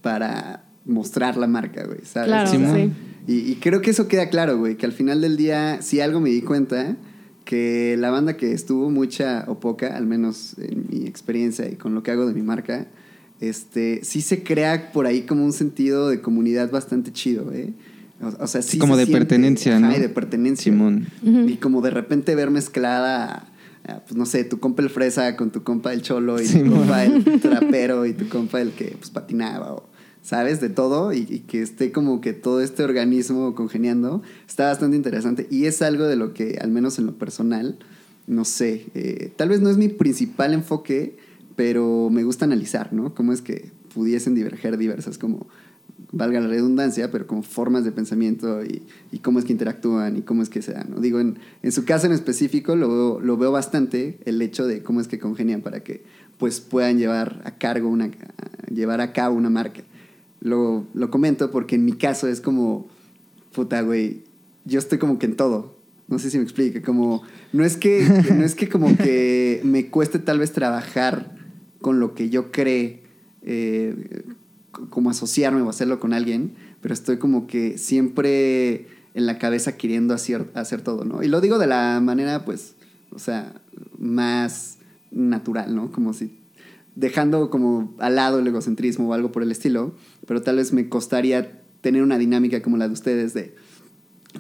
Speaker 1: para mostrar la marca, güey, ¿sabes?
Speaker 3: Claro,
Speaker 2: Simón.
Speaker 3: sí.
Speaker 1: Y, y creo que eso queda claro, güey, que al final del día, si algo me di cuenta, que la banda que estuvo mucha o poca, al menos en mi experiencia y con lo que hago de mi marca, este, sí se crea por ahí como un sentido de comunidad bastante chido, ¿eh? O, o sea, sí
Speaker 2: como
Speaker 1: se
Speaker 2: de
Speaker 1: siente,
Speaker 2: pertenencia,
Speaker 1: ajá,
Speaker 2: ¿no?
Speaker 1: y de pertenencia.
Speaker 2: Simón.
Speaker 1: Y como de repente ver mezclada, pues no sé, tu compa el fresa con tu compa el cholo y tu compa el trapero y tu compa el que pues patinaba o, ¿sabes? De todo y, y que esté como que todo este organismo congeniando, está bastante interesante y es algo de lo que, al menos en lo personal, no sé, eh, tal vez no es mi principal enfoque, pero me gusta analizar, ¿no? Cómo es que pudiesen diverger diversas como valga la redundancia, pero como formas de pensamiento y, cómo es que interactúan y cómo es que se dan. Digo, en, su caso en específico lo veo, bastante el hecho de cómo es que congenian para que pues puedan llevar a cargo una, llevar a cabo una marca. Lo, comento porque en mi caso es como, puta, güey, yo estoy como que en todo. No sé si me explique, como, no es que, no es que como que me cueste tal vez trabajar con lo que yo cree, eh, como asociarme o hacerlo con alguien, pero estoy como que siempre en la cabeza queriendo hacer, hacer todo, ¿no? Y lo digo de la manera, pues, o sea, más natural, ¿no? Como si dejando como al lado el egocentrismo o algo por el estilo, pero tal vez me costaría tener una dinámica como la de ustedes de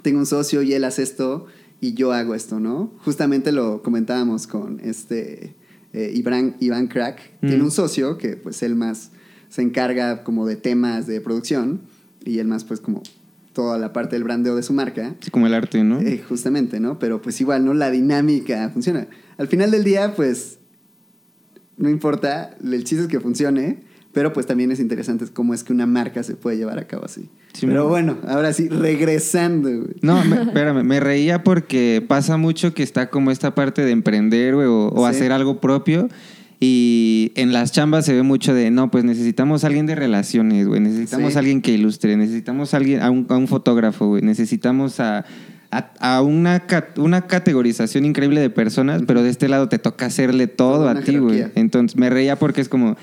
Speaker 1: tengo un socio y él hace esto y yo hago esto, ¿no? Justamente lo comentábamos con este eh, Iván, Iván Crack,
Speaker 2: Mm.
Speaker 1: tiene un socio que pues él más se encarga como de temas de producción y él más pues como toda la parte del brandeo de su marca.
Speaker 2: Sí, como el arte, ¿no?
Speaker 1: Eh, justamente, ¿no? Pero pues igual, ¿no? La dinámica funciona. Al final del día, pues, no importa, el chiste es que funcione, pero pues también es interesante cómo es que una marca se puede llevar a cabo así.
Speaker 2: Sí,
Speaker 1: pero bueno, ahora sí, regresando, güey.
Speaker 2: No, me- espérame, me reía porque pasa mucho que está como esta parte de emprender, güey, o, o
Speaker 1: Sí.
Speaker 2: hacer algo propio. Y en las chambas se ve mucho de, no, pues necesitamos a alguien de relaciones, güey, necesitamos
Speaker 1: Sí.
Speaker 2: a alguien que ilustre, necesitamos a alguien, a un, a un fotógrafo, güey, necesitamos a, a, a una, una categorización increíble de personas, pero de este lado te toca hacerle todo
Speaker 1: Toda
Speaker 2: a ti, güey. Entonces me reía porque es como,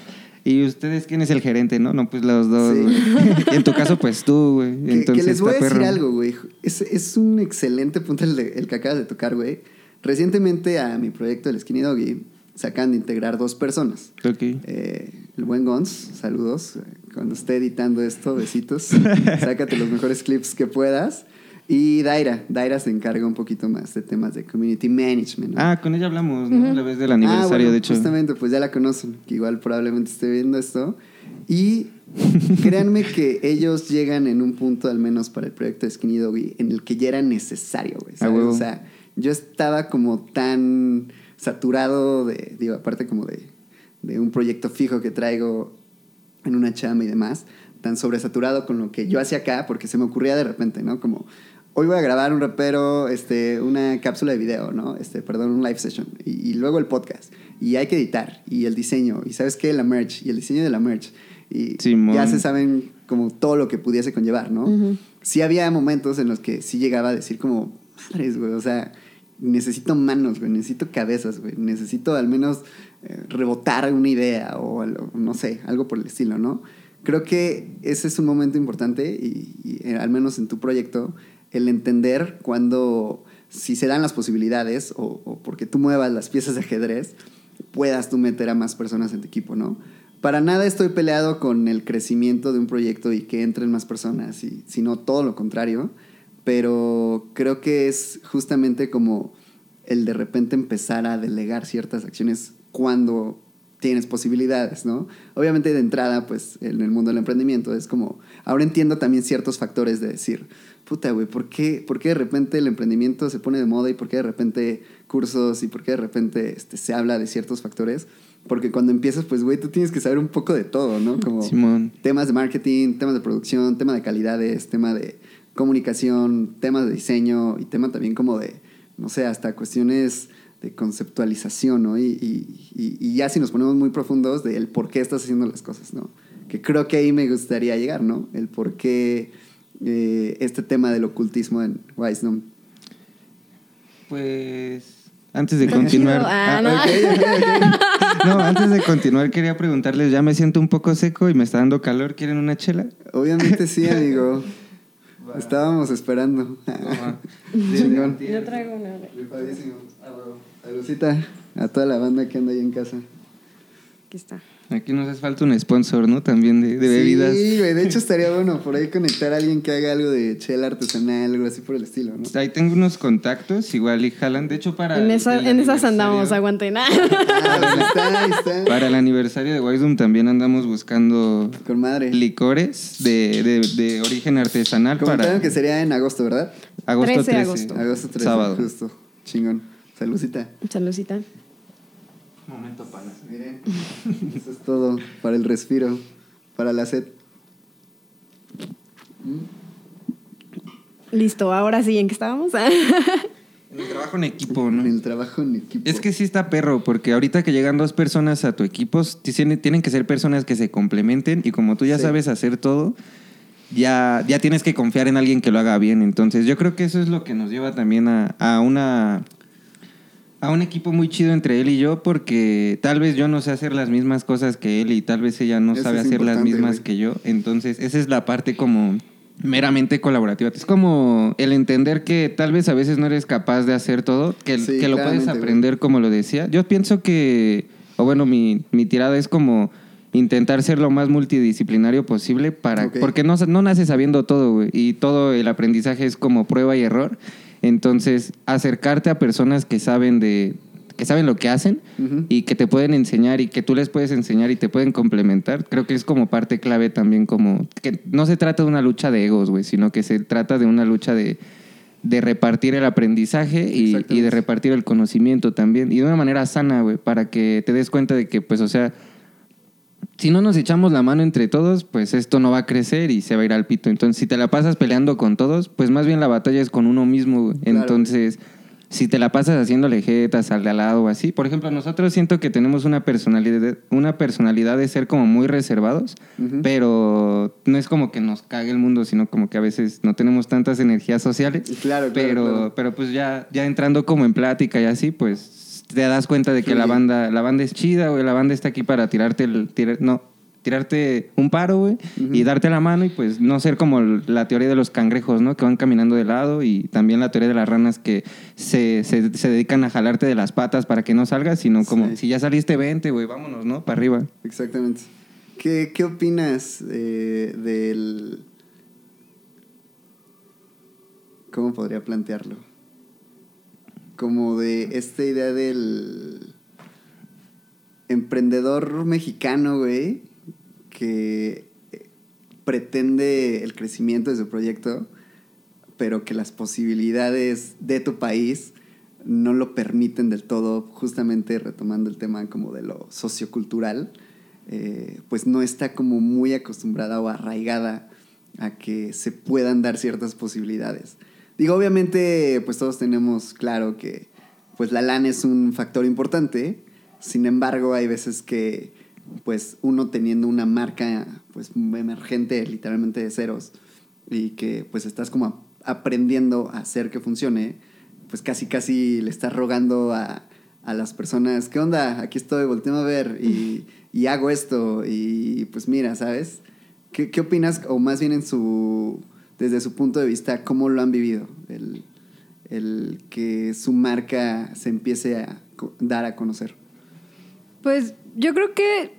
Speaker 2: ¿y ustedes quién es el gerente, no? No, pues los dos,
Speaker 1: Sí.
Speaker 2: güey. En tu caso, pues tú, güey. Entonces
Speaker 1: que les voy a decir
Speaker 2: perro.
Speaker 1: algo, güey. Es, es un excelente punto el, el que acabas de tocar, güey. Recientemente a mi proyecto del Skinny Doggy se acaban de integrar dos personas.
Speaker 2: Ok.
Speaker 1: Eh, el buen Gons, saludos. Cuando esté editando esto, besitos. Sácate los mejores clips que puedas. Y Daira. Daira se encarga un poquito más de temas de community management. ¿no?
Speaker 2: Ah, con ella hablamos, ¿no? La vez del aniversario,
Speaker 1: Ah, bueno,
Speaker 2: de hecho.
Speaker 1: Justamente, pues ya la conocen, que igual probablemente esté viendo esto. Y créanme que ellos llegan en un punto, al menos para el proyecto de Skinny Doggy, en el que ya era necesario, güey.
Speaker 2: A
Speaker 1: ¿sabes?
Speaker 2: huevo.
Speaker 1: O sea, yo estaba como tan saturado de, digo, aparte como de, de un proyecto fijo que traigo en una chamba y demás, tan sobresaturado con lo que yo hacía acá, porque se me ocurría de repente, ¿no? Como, hoy voy a grabar un rapero, este, una cápsula de video, ¿no? Este, perdón, un live session, y, y luego el podcast, y hay que editar, y el diseño, y ¿sabes qué? La merch, y el diseño de la merch, y
Speaker 2: Simón.
Speaker 1: ya se saben como todo lo que pudiese conllevar, ¿no?
Speaker 3: Ujú.
Speaker 1: Sí había momentos en los que sí llegaba a decir como, madres, güey, o sea, necesito manos, güey, necesito cabezas, güey, necesito al menos eh, rebotar una idea o algo, no sé, algo por el estilo, ¿no? Creo que ese es un momento importante y, y, eh, al menos en tu proyecto, el entender cuando, si se dan las posibilidades o, porque tú muevas las piezas de ajedrez, puedas tú meter a más personas en tu equipo, ¿no? Para nada estoy peleado con el crecimiento de un proyecto y que entren más personas, y, sino todo lo contrario, pero creo que es justamente como el de repente empezar a delegar ciertas acciones cuando tienes posibilidades, ¿no? Obviamente de entrada, pues en el mundo del emprendimiento es como, ahora entiendo también ciertos factores de decir, puta, güey, ¿por qué, ¿por qué de repente el emprendimiento se pone de moda y por qué de repente cursos y por qué de repente este, se habla de ciertos factores? Porque cuando empiezas, pues, güey, tú tienes que saber un poco de todo, ¿no? Como
Speaker 2: Simón.
Speaker 1: temas de marketing, temas de producción, tema de calidades, tema de comunicación, temas de diseño y tema también como de, no sé, hasta cuestiones de conceptualización, ¿no? Y, y- y- y ya si nos ponemos muy profundos de el por qué estás haciendo las cosas, ¿no? Que creo que ahí me gustaría llegar, ¿no? El por qué eh, este tema del ocultismo en Wisdom.
Speaker 2: Pues antes de continuar.
Speaker 3: Ah,
Speaker 2: Ah,
Speaker 3: no.
Speaker 2: antes de continuar quería preguntarles, ya me siento un poco seco y me está dando calor, ¿quieren una chela?
Speaker 1: Obviamente sí, amigo. Estábamos esperando. Chingón.
Speaker 3: Yo traigo una.
Speaker 1: Rifadísimo. Saludcita a toda la banda que anda ahí en casa.
Speaker 3: Aquí está.
Speaker 2: Aquí nos hace falta un sponsor, ¿no? También de, de bebidas.
Speaker 1: Sí, güey. De hecho, estaría bueno por ahí conectar a alguien que haga algo de chela artesanal, algo así por el estilo, ¿no?
Speaker 2: Ahí tengo unos contactos, igual y jalan. De hecho, para.
Speaker 3: En, esa-
Speaker 2: el
Speaker 3: en esas andamos, aguanten.
Speaker 1: Ah, ahí está, ahí está.
Speaker 2: Para el aniversario de Wisdom también andamos buscando
Speaker 1: Con madre.
Speaker 2: licores de, de- de origen artesanal
Speaker 1: Comentaron
Speaker 2: para
Speaker 1: que sería en agosto, ¿verdad?
Speaker 2: agosto
Speaker 3: 13
Speaker 2: 13.
Speaker 3: de agosto.
Speaker 1: Agosto 13.
Speaker 2: Sábado.
Speaker 1: Justo. Chingón. Saludcita.
Speaker 3: Saludcita.
Speaker 2: Momento para.
Speaker 1: Miren. Eso es todo para el respiro, para la sed.
Speaker 3: Listo, ahora sí, ¿en qué estábamos?
Speaker 2: En el trabajo en equipo, ¿no?
Speaker 1: En el trabajo en equipo.
Speaker 2: Es que sí está perro, porque ahorita que llegan dos personas a tu equipo, tienen, tienen que ser personas que se complementen y como tú ya
Speaker 1: Sí.
Speaker 2: sabes hacer todo, ya, ya tienes que confiar en alguien que lo haga bien. Entonces yo creo que eso es lo que nos lleva también a, a una... A un equipo muy chido entre él y yo, porque tal vez yo no sé hacer las mismas cosas que él y tal vez ella no
Speaker 1: Eso
Speaker 2: sabe hacer las mismas
Speaker 1: güey.
Speaker 2: que yo. Entonces, esa es la parte como meramente colaborativa. Es como el entender que tal vez a veces no eres capaz de hacer todo, que,
Speaker 1: Sí,
Speaker 2: que lo puedes
Speaker 1: güey.
Speaker 2: aprender como lo decía. Yo pienso que, o bueno, mi, mi tirada es como intentar ser lo más multidisciplinario posible para porque no, no naces sabiendo todo, güey, y todo el aprendizaje es como prueba y error. Entonces, acercarte a personas que saben de que saben lo que hacen y que te pueden enseñar y que tú les puedes enseñar y te pueden complementar, creo que es como parte clave también como que no se trata de una lucha de egos, güey, sino que se trata de una lucha de, de repartir el aprendizaje y, y de repartir el conocimiento también y de una manera sana, güey, para que te des cuenta de que pues o sea, si no nos echamos la mano entre todos, pues esto no va a crecer y se va a ir al pito. Entonces, si te la pasas peleando con todos, pues más bien la batalla es con uno mismo.
Speaker 1: Claro.
Speaker 2: Entonces, si te la pasas haciéndole jetas al de al lado o así, por ejemplo, nosotros siento que tenemos una personalidad, una personalidad de ser como muy reservados, pero no es como que nos cague el mundo, sino como que a veces no tenemos tantas energías sociales.
Speaker 1: Claro, claro,
Speaker 2: pero,
Speaker 1: claro.
Speaker 2: pero pues ya, ya entrando como en plática y así, pues te das cuenta de que la banda, la banda es chida, güey, la banda está aquí para tirarte el, tirar- no, tirarte un paro, güey, y darte la mano y pues no ser como la teoría de los cangrejos, ¿no? Que van caminando de lado y también la teoría de las ranas que se, se, se dedican a jalarte de las patas para que no salgas, sino como
Speaker 1: Sí.
Speaker 2: si ya saliste, vente, güey, vámonos, ¿no? Para arriba.
Speaker 1: Exactamente. ¿Qué, qué opinas eh, del... ¿Cómo podría plantearlo? Como de esta idea del emprendedor mexicano, güey, que eh, pretende el crecimiento de su proyecto, pero que las posibilidades de tu país no lo permiten del todo, justamente retomando el tema como de lo sociocultural, eh, pues no está como muy acostumbrada o arraigada a que se puedan dar ciertas posibilidades. Digo, obviamente, pues todos tenemos claro que pues la lana es un factor importante, sin embargo, hay veces que pues uno teniendo una marca pues emergente literalmente de ceros y que pues estás como aprendiendo a hacer que funcione, pues casi casi le estás rogando a, a las personas, ¿qué onda? Aquí estoy, volteo a ver y, y hago esto y pues mira, ¿sabes? ¿Qué, qué opinas? O más bien en su, desde su punto de vista, ¿cómo lo han vivido? El, el que su marca se empiece a dar a conocer.
Speaker 3: Pues yo creo que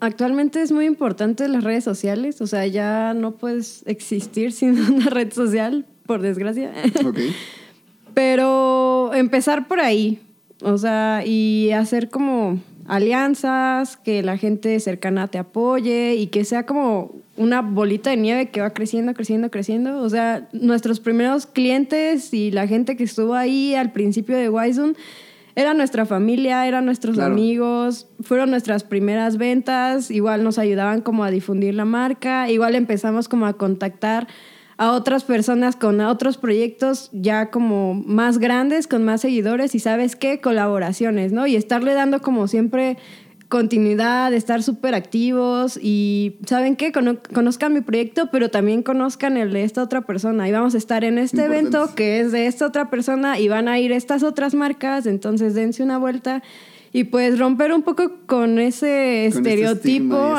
Speaker 3: actualmente es muy importante las redes sociales. O sea, ya no puedes existir sin una red social, por desgracia.
Speaker 1: Ok.
Speaker 3: Pero empezar por ahí. O sea, y hacer como alianzas, que la gente cercana te apoye y que sea como una bolita de nieve que va creciendo, creciendo, creciendo. O sea, nuestros primeros clientes y la gente que estuvo ahí al principio de Wison era nuestra familia, eran nuestros
Speaker 1: Claro.
Speaker 3: amigos, fueron nuestras primeras ventas, igual nos ayudaban como a difundir la marca, igual empezamos como a contactar a otras personas con otros proyectos ya como más grandes, con más seguidores y sabes qué, colaboraciones, ¿no? Y estarle dando como siempre continuidad, estar súper activos y ¿saben qué? Cono- conozcan mi proyecto, pero también conozcan el de esta otra persona. Y vamos a estar en este
Speaker 1: Importante.
Speaker 3: evento que es de esta otra persona y van a ir estas otras marcas, entonces dense una vuelta. Y pues romper un poco con ese
Speaker 1: Con este
Speaker 3: estereotipo,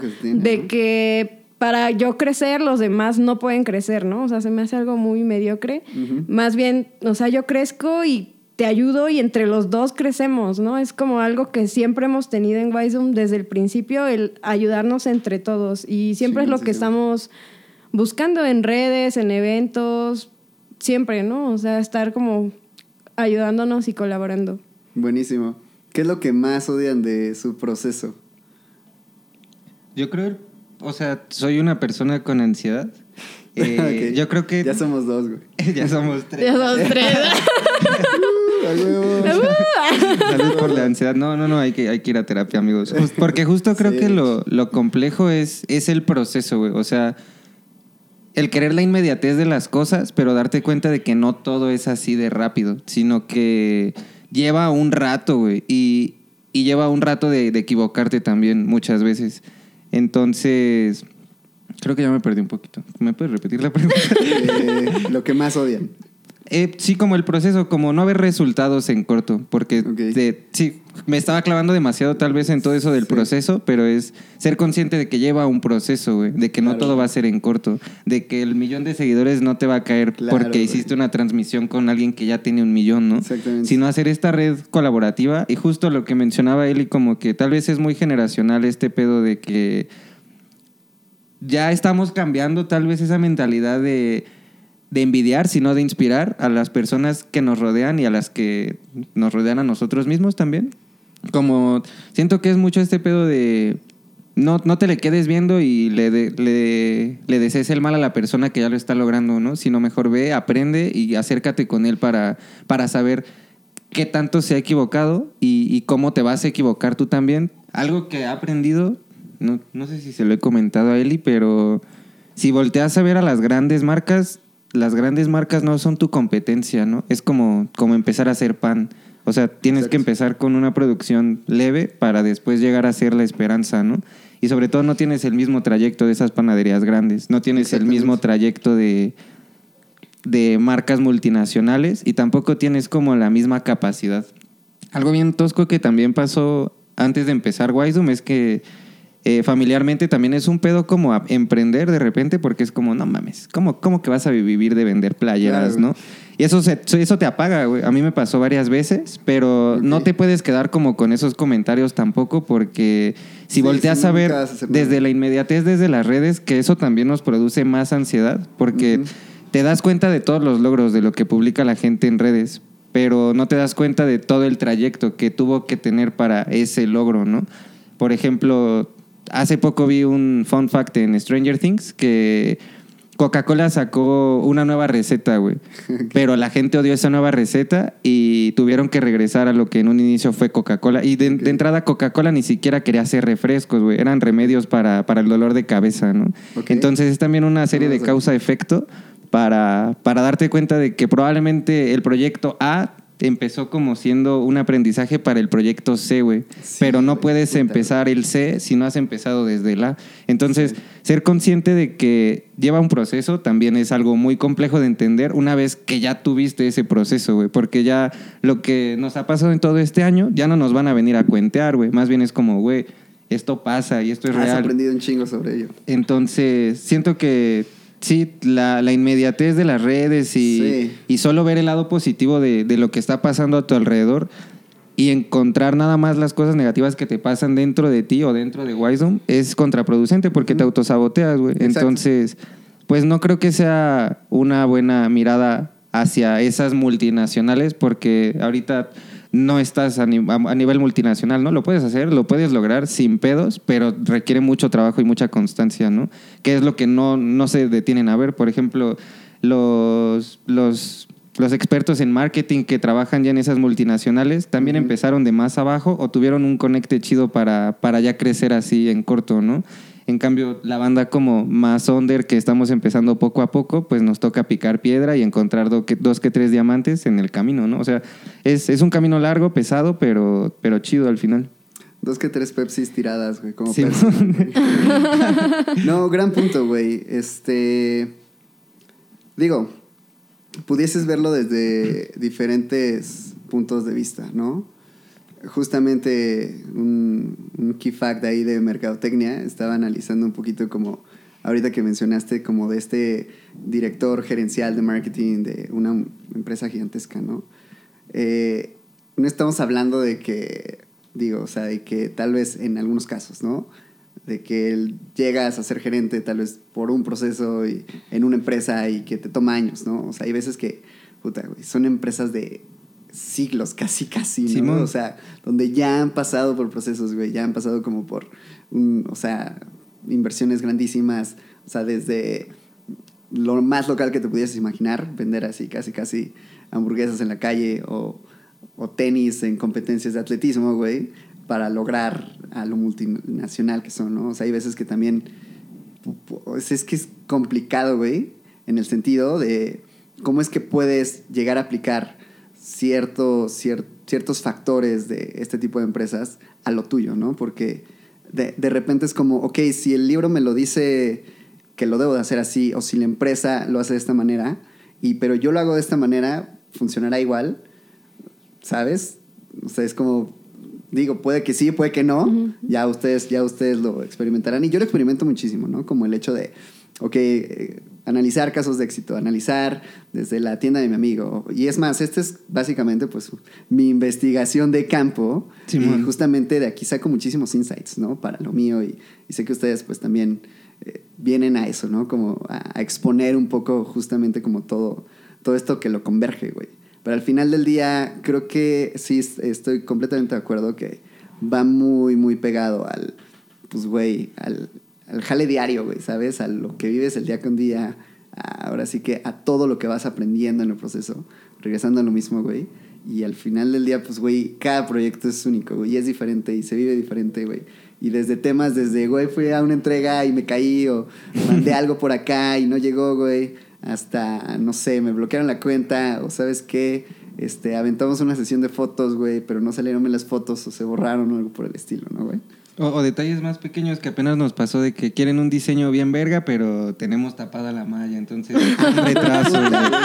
Speaker 1: que tiene,
Speaker 3: de
Speaker 1: ¿no?
Speaker 3: que para yo crecer los demás no pueden crecer, ¿no? O sea, se me hace algo muy mediocre. Más bien, o sea, yo crezco y te ayudo y entre los dos crecemos, ¿no? Es como algo que siempre hemos tenido en Wisdom desde el principio, el ayudarnos entre todos. Y siempre es lo que
Speaker 1: Chingoncísimo.
Speaker 3: estamos buscando en redes, en eventos, siempre, ¿no? O sea, estar como ayudándonos y colaborando.
Speaker 1: Buenísimo. ¿Qué es lo que más odian de su proceso?
Speaker 2: Yo creo, o sea, soy una persona con ansiedad. Eh,
Speaker 1: Ok.
Speaker 2: Yo creo que
Speaker 1: Ya somos dos, güey.
Speaker 2: ya somos tres.
Speaker 3: Ya dos, tres.
Speaker 2: Salud por la ansiedad. No, no, no, hay que, hay que ir a terapia, amigos. Porque justo creo
Speaker 1: Sí.
Speaker 2: que lo, lo complejo es, es el proceso, güey. O sea, el querer la inmediatez de las cosas, pero darte cuenta de que no todo es así de rápido, sino que lleva un rato, güey. Y, y lleva un rato de, de equivocarte también muchas veces. Entonces, creo que ya me perdí un poquito. ¿Me puedes repetir la pregunta?
Speaker 1: Eh, lo que más odian.
Speaker 2: Eh, sí, como el proceso, como no ver resultados en corto, porque de- sí, me estaba clavando demasiado tal vez en todo eso del
Speaker 1: Sí.
Speaker 2: proceso, pero es ser consciente de que lleva un proceso, güey, de que no todo va a ser en corto, de que el millón de seguidores no te va a caer
Speaker 1: Claro,
Speaker 2: porque
Speaker 1: güey.
Speaker 2: hiciste una transmisión con alguien que ya tiene un millón, ¿no?
Speaker 1: Exactamente.
Speaker 2: Sino hacer esta red colaborativa y justo lo que mencionaba Eli, como que tal vez es muy generacional este pedo de que ya estamos cambiando tal vez esa mentalidad de, de envidiar, sino de inspirar a las personas que nos rodean y a las que nos rodean a nosotros mismos también. Como siento que es mucho este pedo de no, no te le quedes viendo y le, de- le, le desees el mal a la persona que ya lo está logrando, ¿no? Sino mejor ve, aprende y acércate con él para, para saber qué tanto se ha equivocado y, y cómo te vas a equivocar tú también. Algo que he aprendido, no, no sé si se lo he comentado a Eli, pero si volteas a ver a las grandes marcas, las grandes marcas no son tu competencia, ¿no? Es como, como empezar a hacer pan. O sea, tienes que empezar con una producción leve para después llegar a ser la esperanza, ¿no? Y sobre todo no tienes el mismo trayecto de esas panaderías grandes, no tienes el mismo trayecto de, de marcas multinacionales y tampoco tienes como la misma capacidad. Algo bien tosco que también pasó antes de empezar Wisdom es que eh, familiarmente también es un pedo como a emprender de repente porque es como, no mames, ¿cómo, cómo que vas a vivir de vender playeras,
Speaker 1: Claro.
Speaker 2: no? Y eso, se- eso te apaga, güey. A mí me pasó varias veces, pero no te puedes quedar como con esos comentarios tampoco porque si
Speaker 1: Sí,
Speaker 2: volteas
Speaker 1: sí,
Speaker 2: a ver desde la inmediatez, desde las redes, que eso también nos produce más ansiedad porque te das cuenta de todos los logros de lo que publica la gente en redes, pero no te das cuenta de todo el trayecto que tuvo que tener para ese logro, ¿no? Por ejemplo, hace poco vi un fun fact en Stranger Things que Coca-Cola sacó una nueva receta, güey. Pero la gente odió esa nueva receta y tuvieron que regresar a lo que en un inicio fue Coca-Cola. Y de, de entrada Coca-Cola ni siquiera quería hacer refrescos, güey. Eran remedios para, para el dolor de cabeza, ¿no? Entonces es también una serie de causa-efecto para, para darte cuenta de que probablemente el proyecto A empezó como siendo un aprendizaje para el proyecto C, güey.
Speaker 1: Sí,
Speaker 2: Pero no puedes
Speaker 1: puta.
Speaker 2: empezar el C si no has empezado desde el A. Entonces, ser consciente de que lleva un proceso también es algo muy complejo de entender una vez que ya tuviste ese proceso, güey. Porque ya lo que nos ha pasado en todo este año ya no nos van a venir a cuentear, güey. Más bien es como, güey, esto pasa y esto es
Speaker 1: Has
Speaker 2: real.
Speaker 1: aprendido un chingo sobre ello.
Speaker 2: Entonces, siento que sí, la, la inmediatez de las redes y,
Speaker 1: Sí.
Speaker 2: y solo ver el lado positivo de, de lo que está pasando a tu alrededor y encontrar nada más las cosas negativas que te pasan dentro de ti o dentro de Wisdom es contraproducente porque te autosaboteas, güey. Entonces, pues no creo que sea una buena mirada hacia esas multinacionales porque ahorita no estás a, ni- a- a nivel multinacional, ¿no? Lo puedes hacer, lo puedes lograr sin pedos, pero requiere mucho trabajo y mucha constancia, ¿no? Que es lo que no, no se detienen a ver. Por ejemplo, los, los, los expertos en marketing que trabajan ya en esas multinacionales también empezaron de más abajo o tuvieron un conecte chido para, para ya crecer así en corto, ¿no? En cambio, la banda como más under, que estamos empezando poco a poco, pues nos toca picar piedra y encontrar do- que- dos que tres diamantes en el camino, ¿no? O sea, es, es un camino largo, pesado, pero, pero chido al final.
Speaker 1: Dos que tres Pepsis tiradas, güey, como
Speaker 2: Sí,
Speaker 1: Pepsi. No, gran punto, güey. Este. Digo, pudieses verlo desde diferentes puntos de vista, ¿no? Justamente un, un key fact ahí de mercadotecnia, estaba analizando un poquito como, ahorita que mencionaste, como de este director gerencial de marketing de una empresa gigantesca, ¿no? Eh, no estamos hablando de que, digo, o sea, de que tal vez en algunos casos, ¿no? De que él llegas a ser gerente tal vez por un proceso en una empresa y que te toma años, ¿no? O sea, hay veces que, puta, son empresas de siglos, casi, casi, ¿no?
Speaker 2: Simón.
Speaker 1: O sea, donde ya han pasado por procesos, güey, ya han pasado como por, un, o sea, inversiones grandísimas, o sea, desde lo más local que te pudieras imaginar, vender así casi casi hamburguesas en la calle o, o tenis en competencias de atletismo, güey, para lograr a lo multinacional que son, ¿no? O sea, hay veces que también pu- pu- es, es que es complicado, güey, en el sentido de cómo es que puedes llegar a aplicar cierto, cier- ciertos factores de este tipo de empresas a lo tuyo, ¿no? Porque de, de repente es como, ok, si el libro me lo dice que lo debo de hacer así, o si la empresa lo hace de esta manera, y, pero yo lo hago de esta manera, funcionará igual, ¿sabes? O sea, es como, digo, puede que sí, puede que no, ya, ustedes, ya ustedes lo experimentarán, y yo lo experimento muchísimo, ¿no? Como el hecho de, ok, eh, analizar casos de éxito, analizar desde la tienda de mi amigo, y es más, esta es básicamente pues mi investigación de campo, y justamente de aquí saco muchísimos insights, ¿no? Para lo mío, y, y sé que ustedes pues también eh, vienen a eso, ¿no? Como a, a exponer un poco justamente como todo, todo esto que lo converge, güey. Pero al final del día creo que sí es- estoy completamente de acuerdo que va muy, muy pegado al, pues, güey, al, al jale diario, güey, ¿sabes? A lo que vives el día con día, a- ahora sí que a todo lo que vas aprendiendo en el proceso, regresando a lo mismo, güey. Y al final del día, pues, güey, cada proyecto es único, güey, y es diferente y se vive diferente, güey. Y desde temas, desde, güey, fui a una entrega y me caí o mandé algo por acá y no llegó, güey, hasta, no sé, me bloquearon la cuenta o sabes qué, este, aventamos una sesión de fotos, güey, pero no salieron las fotos o se borraron o algo por el estilo, ¿no, güey?
Speaker 2: O, o detalles más pequeños que apenas nos pasó de que quieren un diseño bien verga, pero tenemos tapada la malla, entonces retraso.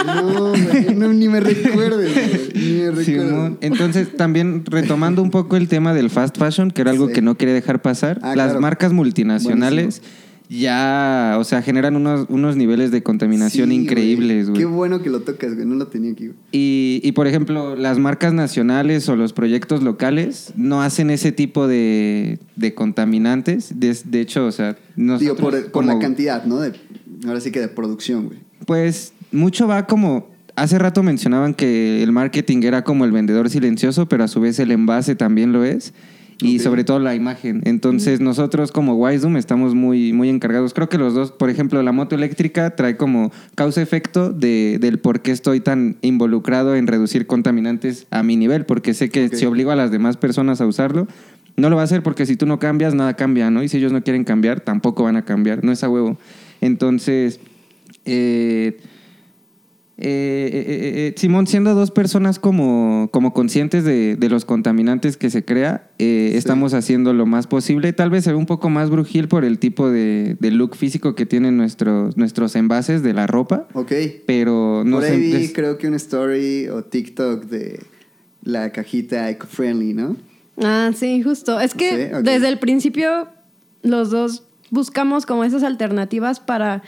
Speaker 1: No, no, ni me recuerdes, güey, ni me recuerdes.
Speaker 2: Simón. Entonces, también retomando un poco el tema del fast fashion, que era algo
Speaker 1: Sí.
Speaker 2: que no quería dejar pasar,
Speaker 1: Ah,
Speaker 2: las
Speaker 1: claro.
Speaker 2: marcas multinacionales ya, o sea, generan unos, unos niveles de contaminación
Speaker 1: Sí,
Speaker 2: increíbles,
Speaker 1: Qué
Speaker 2: güey.
Speaker 1: bueno que lo tocas, güey, no lo tenía aquí, güey.
Speaker 2: Y, y, por ejemplo, las marcas nacionales o los proyectos locales no hacen ese tipo de, de contaminantes. De, de hecho, o sea, nosotros
Speaker 1: Digo, por, por la cantidad, ¿no? De, ahora sí que de producción, güey.
Speaker 2: Pues mucho va como... Hace rato mencionaban que el marketing era como el vendedor silencioso, pero a su vez el envase también lo es. Y sobre todo la imagen. Entonces nosotros como Wisedoom estamos muy, muy encargados. Creo que los dos, por ejemplo, la moto eléctrica trae como causa-efecto de, del por qué estoy tan involucrado en reducir contaminantes a mi nivel. Porque sé que si obligo a las demás personas a usarlo, no lo va a hacer porque si tú no cambias, nada cambia, ¿no? Y si ellos no quieren cambiar, tampoco van a cambiar. No es a huevo. Entonces... Eh, eh, eh, eh, Simón, siendo dos personas como, como conscientes de, de los contaminantes que se crea, eh,
Speaker 1: Sí.
Speaker 2: estamos haciendo lo más posible. Tal vez se ve un poco más brujil por el tipo de, de look físico que tienen nuestros, nuestros envases de la ropa,
Speaker 1: Ok.
Speaker 2: pero no
Speaker 1: Por
Speaker 2: sé.
Speaker 1: ahí vi,
Speaker 2: es-
Speaker 1: creo que una story o TikTok de la cajita eco-friendly, ¿no?
Speaker 3: Ah, sí, justo. Es que
Speaker 1: Sí,
Speaker 3: desde el principio los dos buscamos como esas alternativas para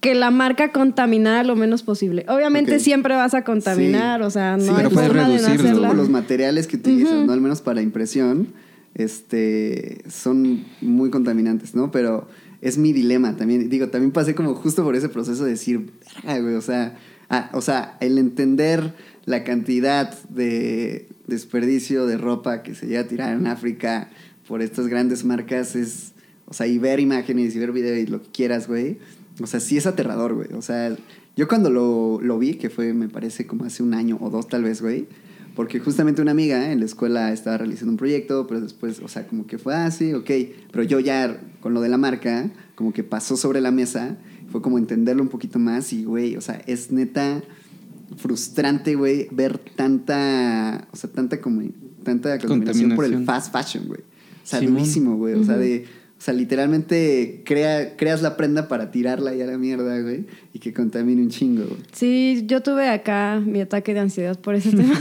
Speaker 3: que la marca contaminara lo menos posible. Obviamente siempre vas a contaminar,
Speaker 1: Sí.
Speaker 3: o sea, no
Speaker 1: Sí,
Speaker 3: hay
Speaker 2: pero puedes
Speaker 3: forma de no
Speaker 2: reducirlo.
Speaker 3: hacerla.
Speaker 1: Como los materiales que utilizan,
Speaker 3: Ujú.
Speaker 1: ¿no? Al menos para impresión, este, son muy contaminantes, ¿no? Pero es mi dilema también. Digo, también pasé como justo por ese proceso de decir, verga, güey, o sea, ah, o sea, el entender la cantidad de, desperdicio de ropa que se llega a tirar en África por estas grandes marcas es, o sea, y ver imágenes y ver videos y lo que quieras, güey. O sea, sí es aterrador, güey. O sea, yo cuando lo, lo vi, que fue, me parece, como hace un año o dos tal vez, güey. Porque justamente una amiga en la escuela estaba realizando un proyecto, pero después, o sea, como que fue así, ok. Pero yo ya, con lo de la marca, como que pasó sobre la mesa, fue como entenderlo un poquito más y, güey, o sea, es neta frustrante, güey, ver tanta, o sea, tanta como, tanta contaminación, por el
Speaker 2: Contaminación.
Speaker 1: fast fashion, güey. O sea,
Speaker 2: Simón.
Speaker 1: durísimo, güey. O sea, de, o sea, literalmente crea, creas la prenda para tirarla ya a la mierda, güey, y que contamine un chingo, güey.
Speaker 3: Sí, yo tuve acá mi ataque de ansiedad por ese tema.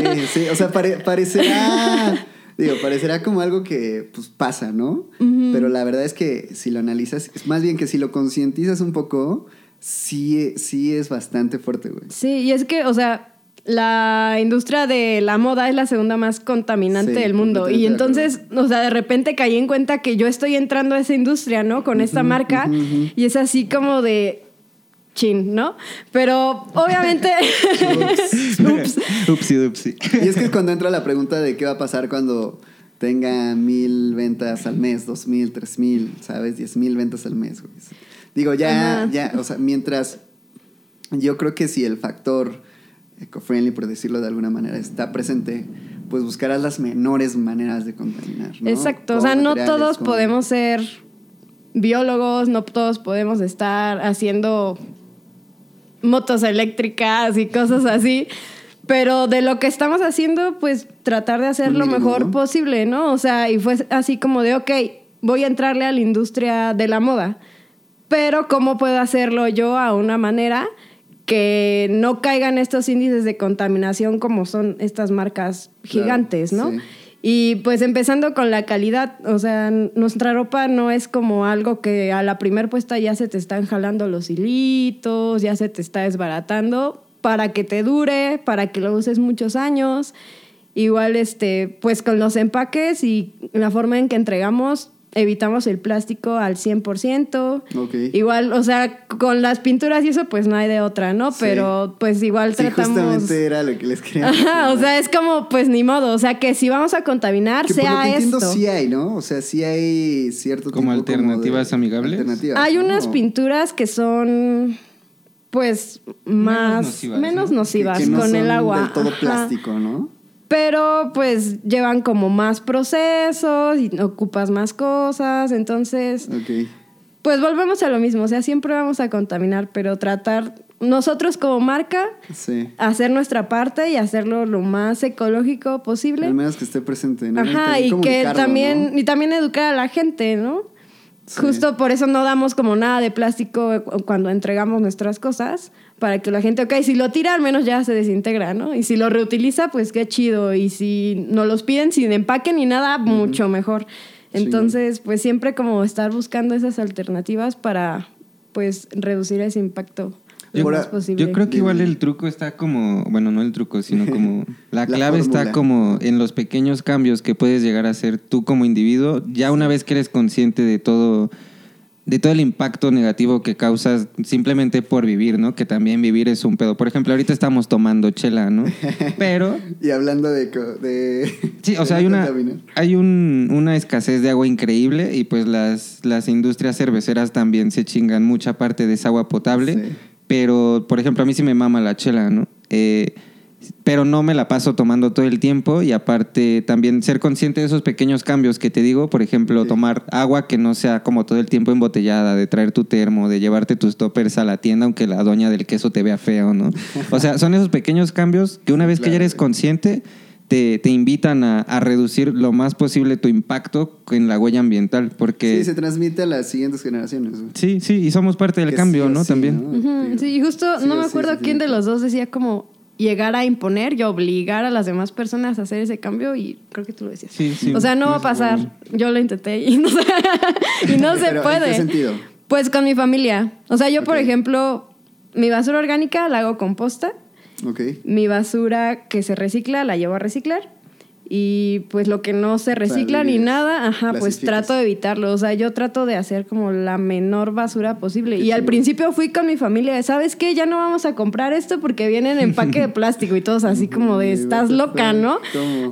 Speaker 1: Sí, sí, o sea, pare- parecerá, digo, parecerá como algo que pues pasa, ¿no? Pero la verdad es que si lo analizas, es más bien que si lo concientizas un poco, sí, sí es bastante fuerte, güey.
Speaker 3: Sí, y es que, o sea, la industria de la moda es la segunda más contaminante
Speaker 1: Sí,
Speaker 3: del mundo. Y entonces, o sea, de repente caí en cuenta que yo estoy entrando a esa industria, ¿no? Con esta marca. Y es así como de chin, ¿no? Pero obviamente... Ups.
Speaker 2: Upsi, upsi.
Speaker 1: Y es que cuando entra la pregunta de qué va a pasar cuando tenga mil ventas al mes, dos mil, tres mil, ¿sabes? Diez mil ventas al mes, güey. Digo, ya,
Speaker 3: Ajá.
Speaker 1: ya, o sea, mientras yo creo que si el factor eco-friendly, por decirlo de alguna manera, está presente, pues buscarás las menores maneras de contaminar, ¿no?
Speaker 3: Exacto, o sea, no todos podemos ser biólogos, no todos podemos estar haciendo motos eléctricas y cosas así, pero de lo que estamos haciendo, pues tratar de hacer lo mejor posible, ¿no? O sea, y fue así como de, ok, voy a entrarle a la industria de la moda, pero ¿cómo puedo hacerlo yo a una manera que no caigan estos índices de contaminación como son estas marcas
Speaker 1: Claro,
Speaker 3: gigantes, ¿no?
Speaker 1: sí.
Speaker 3: Y pues empezando con la calidad, o sea, nuestra ropa no es como algo que a la primer puesta ya se te están jalando los hilitos, ya se te está desbaratando, para que te dure, para que lo uses muchos años. Igual, este, pues con los empaques y la forma en que entregamos, evitamos el plástico al 100%.
Speaker 1: Ok.
Speaker 3: Igual, o sea, con las pinturas y eso, pues no hay de otra, ¿no?
Speaker 1: Sí.
Speaker 3: Pero pues igual
Speaker 1: Sí,
Speaker 3: tratamos...
Speaker 1: justamente era lo que les quería
Speaker 3: Ajá, o
Speaker 1: decir,
Speaker 3: sea, es como, pues ni modo, o sea, que si vamos a contaminar,
Speaker 1: Que por lo
Speaker 3: sea
Speaker 1: que entiendo
Speaker 3: esto.
Speaker 1: sí hay, ¿no? O sea, sí hay cierto
Speaker 2: ¿Como
Speaker 1: tipo
Speaker 2: alternativas
Speaker 1: de-
Speaker 2: amigables?
Speaker 1: Alternativas,
Speaker 3: Hay
Speaker 1: ¿no?
Speaker 3: unas pinturas que son, pues, más,
Speaker 2: nocivas,
Speaker 3: menos
Speaker 2: ¿no?
Speaker 3: nocivas,
Speaker 1: que no
Speaker 3: con el agua.
Speaker 1: del todo
Speaker 3: Ajá.
Speaker 1: plástico, ¿no?
Speaker 3: Pero pues llevan como más procesos y ocupas más cosas, entonces
Speaker 1: Ok.
Speaker 3: pues volvemos a lo mismo, o sea, siempre vamos a contaminar, pero tratar nosotros como marca
Speaker 1: Sí.
Speaker 3: hacer nuestra parte y hacerlo lo más ecológico posible.
Speaker 1: Al menos que esté presente, ¿no?
Speaker 3: Ajá,
Speaker 1: también
Speaker 3: y que también,
Speaker 1: ¿no?
Speaker 3: y también educar a la gente, ¿no?
Speaker 1: Sí.
Speaker 3: Justo por eso no damos como nada de plástico cu- cuando entregamos nuestras cosas, para que la gente, ok, si lo tira al menos ya se desintegra, ¿no? Y si lo reutiliza, pues qué chido. Y si no los piden sin empaque ni nada, mucho mejor. Entonces, pues siempre como estar buscando esas alternativas para, pues, reducir ese impacto lo
Speaker 1: Yo-
Speaker 3: más posible.
Speaker 2: Yo creo que igual el truco está como, bueno, no el truco, sino como la
Speaker 1: La
Speaker 2: clave está como en los pequeños cambios que puedes llegar a hacer tú como individuo, ya una vez que eres consciente de todo de todo el impacto negativo que causas simplemente por vivir, ¿no? Que también vivir es un pedo. Por ejemplo, ahorita estamos tomando chela, ¿no? Pero
Speaker 1: Y hablando de...
Speaker 2: Sí, o
Speaker 1: de
Speaker 2: sea, hay una, hay un- una escasez de agua increíble y pues las, las industrias cerveceras también se chingan mucha parte de esa agua potable.
Speaker 1: Sí.
Speaker 2: Pero, por ejemplo, a mí sí me mama la chela, ¿no? Eh, pero no me la paso tomando todo el tiempo y aparte también ser consciente de esos pequeños cambios que te digo, por ejemplo,
Speaker 1: Sí.
Speaker 2: tomar agua que no sea como todo el tiempo embotellada, de traer tu termo, de llevarte tus toppers a la tienda aunque la doña del queso te vea feo, ¿no? O sea, son esos pequeños cambios que una vez que ya eres consciente te, te invitan a, a reducir lo más posible tu impacto en la huella ambiental, porque
Speaker 1: Sí, se transmite a las siguientes generaciones.
Speaker 2: sí, sí, y somos parte del
Speaker 1: Que
Speaker 2: cambio,
Speaker 1: sí
Speaker 2: ¿no?
Speaker 1: sí,
Speaker 2: También.
Speaker 3: Sí, y justo
Speaker 1: sí
Speaker 3: no me
Speaker 1: sí
Speaker 3: acuerdo quién de los dos decía como llegar a imponer y obligar a las demás personas a hacer ese cambio y creo que tú lo decías.
Speaker 2: Sí, sí.
Speaker 3: o sea, no va a pasar. Yo lo intenté y no, se- y no se
Speaker 1: Pero, ¿en
Speaker 3: puede.
Speaker 1: qué sentido?
Speaker 3: Pues con mi familia. O sea, yo, por ejemplo, mi basura orgánica la hago composta.
Speaker 1: Ok.
Speaker 3: Mi basura que se recicla la llevo a reciclar. Y pues lo que no se recicla ni nada, ajá, pues trato de evitarlo. O sea, yo trato de hacer como la menor basura posible. Y al principio fui con mi familia, ¿sabes qué? Ya no vamos a comprar esto porque viene en empaque de plástico y todos así como de, estás loca, ¿no?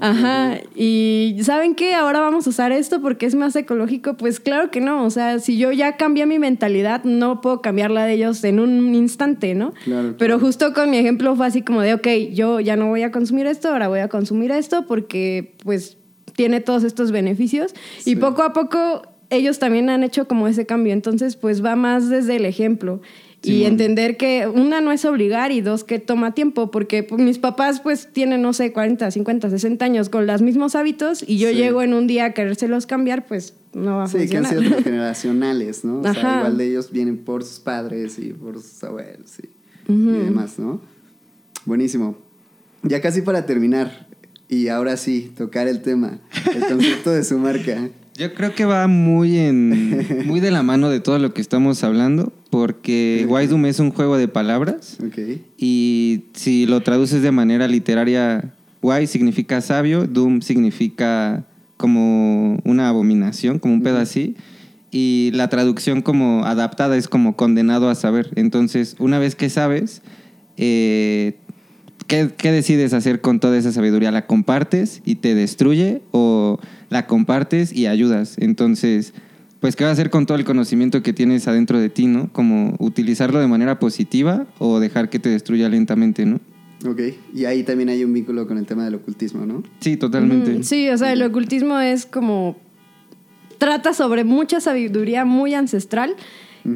Speaker 3: Ajá. Y ¿saben qué? Ahora vamos a usar esto porque es más ecológico. Pues claro que no. O sea, si yo ya cambié mi mentalidad, no puedo cambiar la de ellos en un instante, ¿no?
Speaker 1: Claro,
Speaker 3: Pero
Speaker 1: claro.
Speaker 3: justo con mi ejemplo fue así como de, ok, yo ya no voy a consumir esto, ahora voy a consumir esto porque pues tiene todos estos beneficios.
Speaker 1: Sí.
Speaker 3: Y poco a poco ellos también han hecho como ese cambio. Entonces pues va más desde el ejemplo. Y
Speaker 2: Simón.
Speaker 3: entender que una no es obligar y dos que toma tiempo, porque pues, mis papás pues tienen, no sé, 40, 50, 60 años con los mismos hábitos y yo
Speaker 1: Sí.
Speaker 3: llego en un día a querérselos cambiar, pues no va a
Speaker 1: Sí, que han
Speaker 3: funcionar.
Speaker 1: sido transgeneracionales, ¿no? O sea,
Speaker 3: Ajá.
Speaker 1: igual de ellos vienen por sus padres y por sus abuelos y,
Speaker 3: Ujú.
Speaker 1: y demás, ¿no? Buenísimo. Ya casi para terminar, y ahora sí, tocar el tema, el concepto de su marca.
Speaker 2: Yo creo que va muy en muy de la mano de todo lo que estamos hablando, porque Wise Doom es un juego de palabras
Speaker 1: Ok.
Speaker 2: y si lo traduces de manera literaria, Wise significa sabio, Doom significa como una abominación, como un pedo así, y la traducción como adaptada es como condenado a saber. Entonces, una vez que sabes, eh, ¿qué, qué decides hacer con toda esa sabiduría? ¿La compartes y te destruye o la compartes y ayudas? Entonces, pues, ¿qué vas a hacer con todo el conocimiento que tienes adentro de ti, no? Como utilizarlo de manera positiva o dejar que te destruya lentamente, ¿no?
Speaker 1: Ok. Y ahí también hay un vínculo con el tema del ocultismo, ¿no?
Speaker 2: Sí, totalmente.
Speaker 3: Ujú, Sí, o sea, el ocultismo es como trata sobre mucha sabiduría muy ancestral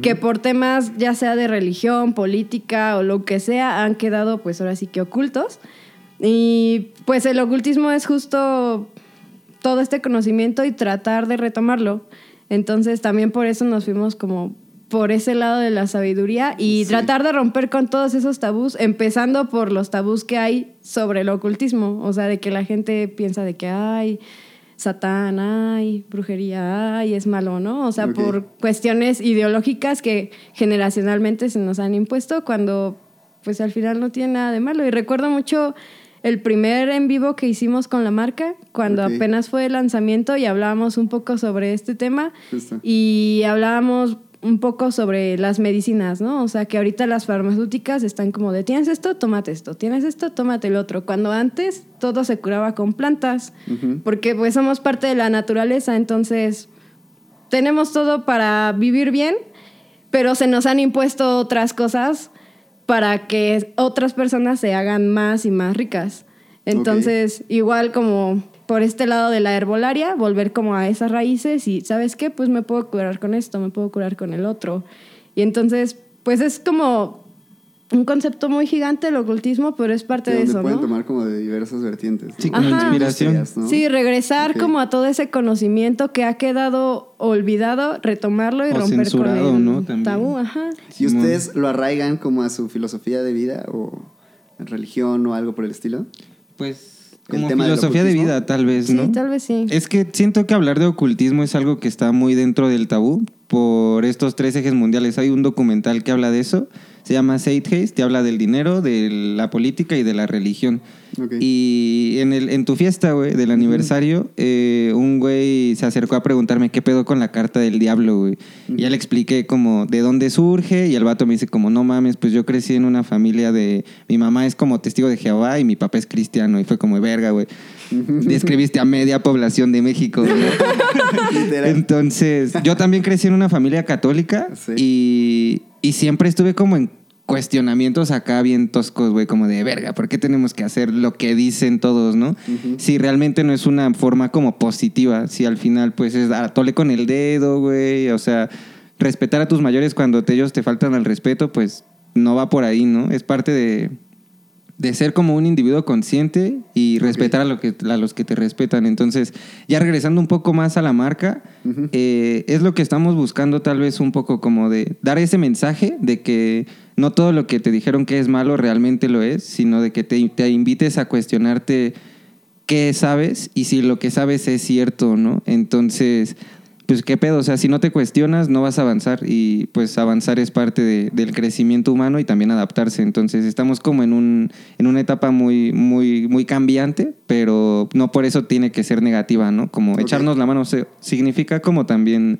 Speaker 3: que por temas ya sea de religión, política o lo que sea han quedado pues ahora sí que ocultos. Y pues el ocultismo es justo todo este conocimiento y tratar de retomarlo. Entonces también por eso nos fuimos como por ese lado de la sabiduría y
Speaker 1: Sí.
Speaker 3: tratar de romper con todos esos tabús, empezando por los tabús que hay sobre el ocultismo, o sea, de que la gente piensa de que hay Satán, ay, brujería, ay, es malo, ¿no? O sea, por cuestiones ideológicas que generacionalmente se nos han impuesto cuando pues al final no tiene nada de malo. Y recuerdo mucho el primer en vivo que hicimos con la marca, cuando apenas fue el lanzamiento y hablábamos un poco sobre este tema
Speaker 1: Justo.
Speaker 3: y hablábamos un poco sobre las medicinas, ¿no? O sea, que ahorita las farmacéuticas están como de, tienes esto, tómate esto, tienes esto, tómate el otro. Cuando antes todo se curaba con plantas, porque pues somos parte de la naturaleza, entonces tenemos todo para vivir bien, pero se nos han impuesto otras cosas para que otras personas se hagan más y más ricas. Entonces, igual como por este lado de la herbolaria, volver como a esas raíces y, ¿sabes qué? Pues me puedo curar con esto, me puedo curar con el otro. Y entonces, pues es como un concepto muy gigante el ocultismo, pero es parte de
Speaker 1: donde
Speaker 3: eso,
Speaker 1: pueden
Speaker 3: ¿no?
Speaker 1: tomar como de diversas vertientes. ¿no?
Speaker 2: Sí, como
Speaker 3: Ajá.
Speaker 2: inspiración.
Speaker 1: ¿no?
Speaker 3: Sí, regresar
Speaker 1: Ok.
Speaker 3: como a todo ese conocimiento que ha quedado olvidado, retomarlo y
Speaker 2: O
Speaker 3: romper
Speaker 2: censurado,
Speaker 3: con el
Speaker 2: ¿no? También.
Speaker 3: tabú. Ajá.
Speaker 1: ¿Y ustedes lo arraigan como a su filosofía de vida o religión o algo por el estilo?
Speaker 2: Pues como
Speaker 1: tema
Speaker 2: filosofía de vida, tal vez, ¿no?
Speaker 3: Sí, tal vez sí.
Speaker 2: Es que siento que hablar de ocultismo es algo que está muy dentro del tabú por estos tres ejes mundiales. Hay un documental que habla de eso. Se llama Zeitgeist, te habla del dinero, de la política y de la religión. Y en, el, en tu fiesta, güey, del aniversario, eh, un güey se acercó a preguntarme qué pedo con la carta del diablo, güey. Y ya le expliqué como de dónde surge y el vato me dice como, no mames, pues yo crecí en una familia de... Mi mamá es como testigo de Jehová y mi papá es cristiano. Y fue como, verga, güey. Describiste a media población de México, güey. Entonces, yo también crecí en una familia católica
Speaker 1: Sí.
Speaker 2: y, y siempre estuve como en cuestionamientos acá bien toscos, güey, como de verga, ¿por qué tenemos que hacer lo que dicen todos, no? Si realmente no es una forma como positiva, si al final pues es dar tole con el dedo, güey, o sea, respetar a tus mayores cuando te- ellos te faltan al respeto, pues no va por ahí, ¿no? Es parte de, de ser como un individuo consciente y respetar a, lo que, a los que te respetan. Entonces, ya regresando un poco más a la marca, eh, es lo que estamos buscando tal vez un poco como de dar ese mensaje de que no todo lo que te dijeron que es malo realmente lo es, sino de que te, te invites a cuestionarte qué sabes y si lo que sabes es cierto, ¿no? Entonces, pues qué pedo, o sea, si no te cuestionas no vas a avanzar y pues avanzar es parte de- del crecimiento humano y también adaptarse. Entonces estamos como en, un, en una etapa muy, muy, muy cambiante, pero no por eso tiene que ser negativa, ¿no? Como echarnos la mano, o sea, significa como también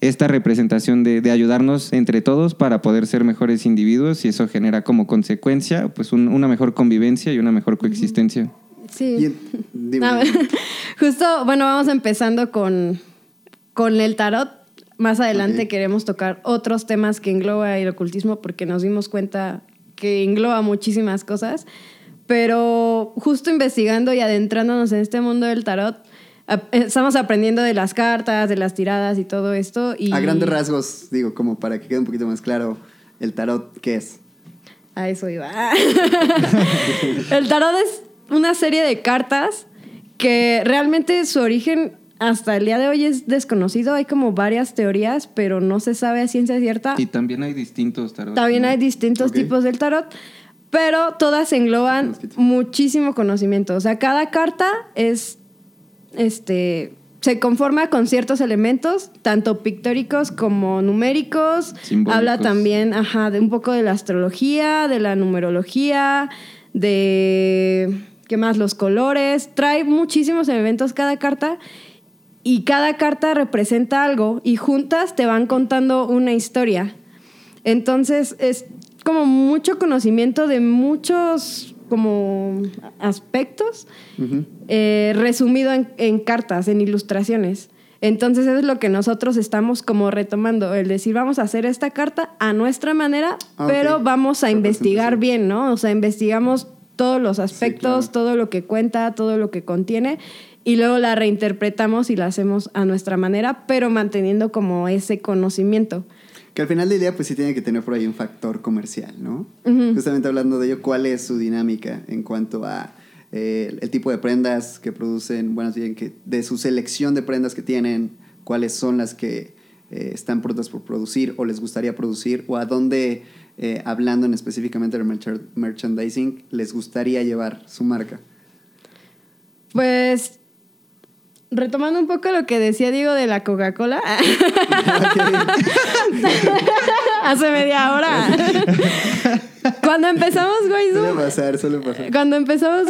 Speaker 2: esta representación de, de ayudarnos entre todos para poder ser mejores individuos y eso genera como consecuencia pues un- una mejor convivencia y una mejor coexistencia.
Speaker 3: Sí. Ver, justo, bueno, vamos empezando con, con el tarot. Más adelante queremos tocar otros temas que engloba el ocultismo porque nos dimos cuenta que engloba muchísimas cosas. Pero justo investigando y adentrándonos en este mundo del tarot, ap- estamos aprendiendo de las cartas, de las tiradas y todo esto. Y
Speaker 1: A grandes rasgos, digo, como para que quede un poquito más claro, el tarot, ¿qué es?
Speaker 3: A eso iba. el tarot es una serie de cartas que realmente su origen hasta el día de hoy es desconocido. Hay como varias teorías, pero no se sabe a ciencia cierta.
Speaker 2: Y también hay distintos tarot.
Speaker 3: También
Speaker 2: ¿no?
Speaker 3: hay distintos tipos del tarot, pero todas engloban muchísimo conocimiento. O sea, cada carta es, este, se conforma con ciertos elementos, tanto pictóricos como numéricos.
Speaker 2: Simbólicos.
Speaker 3: Habla también, ajá, de un poco de la astrología, de la numerología, de, ¿qué más? Los colores. Trae muchísimos elementos cada carta y cada carta representa algo y juntas te van contando una historia. Entonces es como mucho conocimiento de muchos como aspectos eh, resumido en, en cartas, en ilustraciones. Entonces eso es lo que nosotros estamos como retomando, el decir vamos a hacer esta carta a nuestra manera,
Speaker 1: Ah,
Speaker 3: pero vamos a investigar bien, ¿no? O sea, investigamos todos los aspectos,
Speaker 1: claro.
Speaker 3: todo lo que cuenta, todo lo que contiene y luego la reinterpretamos y la hacemos a nuestra manera, pero manteniendo como ese conocimiento.
Speaker 1: Que al final del día, pues sí tiene que tener por ahí un factor comercial, ¿no? Justamente hablando de ello, ¿cuál es su dinámica en cuanto a eh, el tipo de prendas que producen? Bueno, bien, que de su selección de prendas que tienen, cuáles son las que eh, están prontas por producir o les gustaría producir, o a dónde, eh, hablando en específicamente del merch- merchandising, les gustaría llevar su marca.
Speaker 3: Pues retomando un poco lo que decía Diego de la Coca-Cola. Hace media hora. Cuando empezamos
Speaker 1: Suele
Speaker 3: Zoom,
Speaker 1: pasar, suele pasar.
Speaker 3: cuando empezamos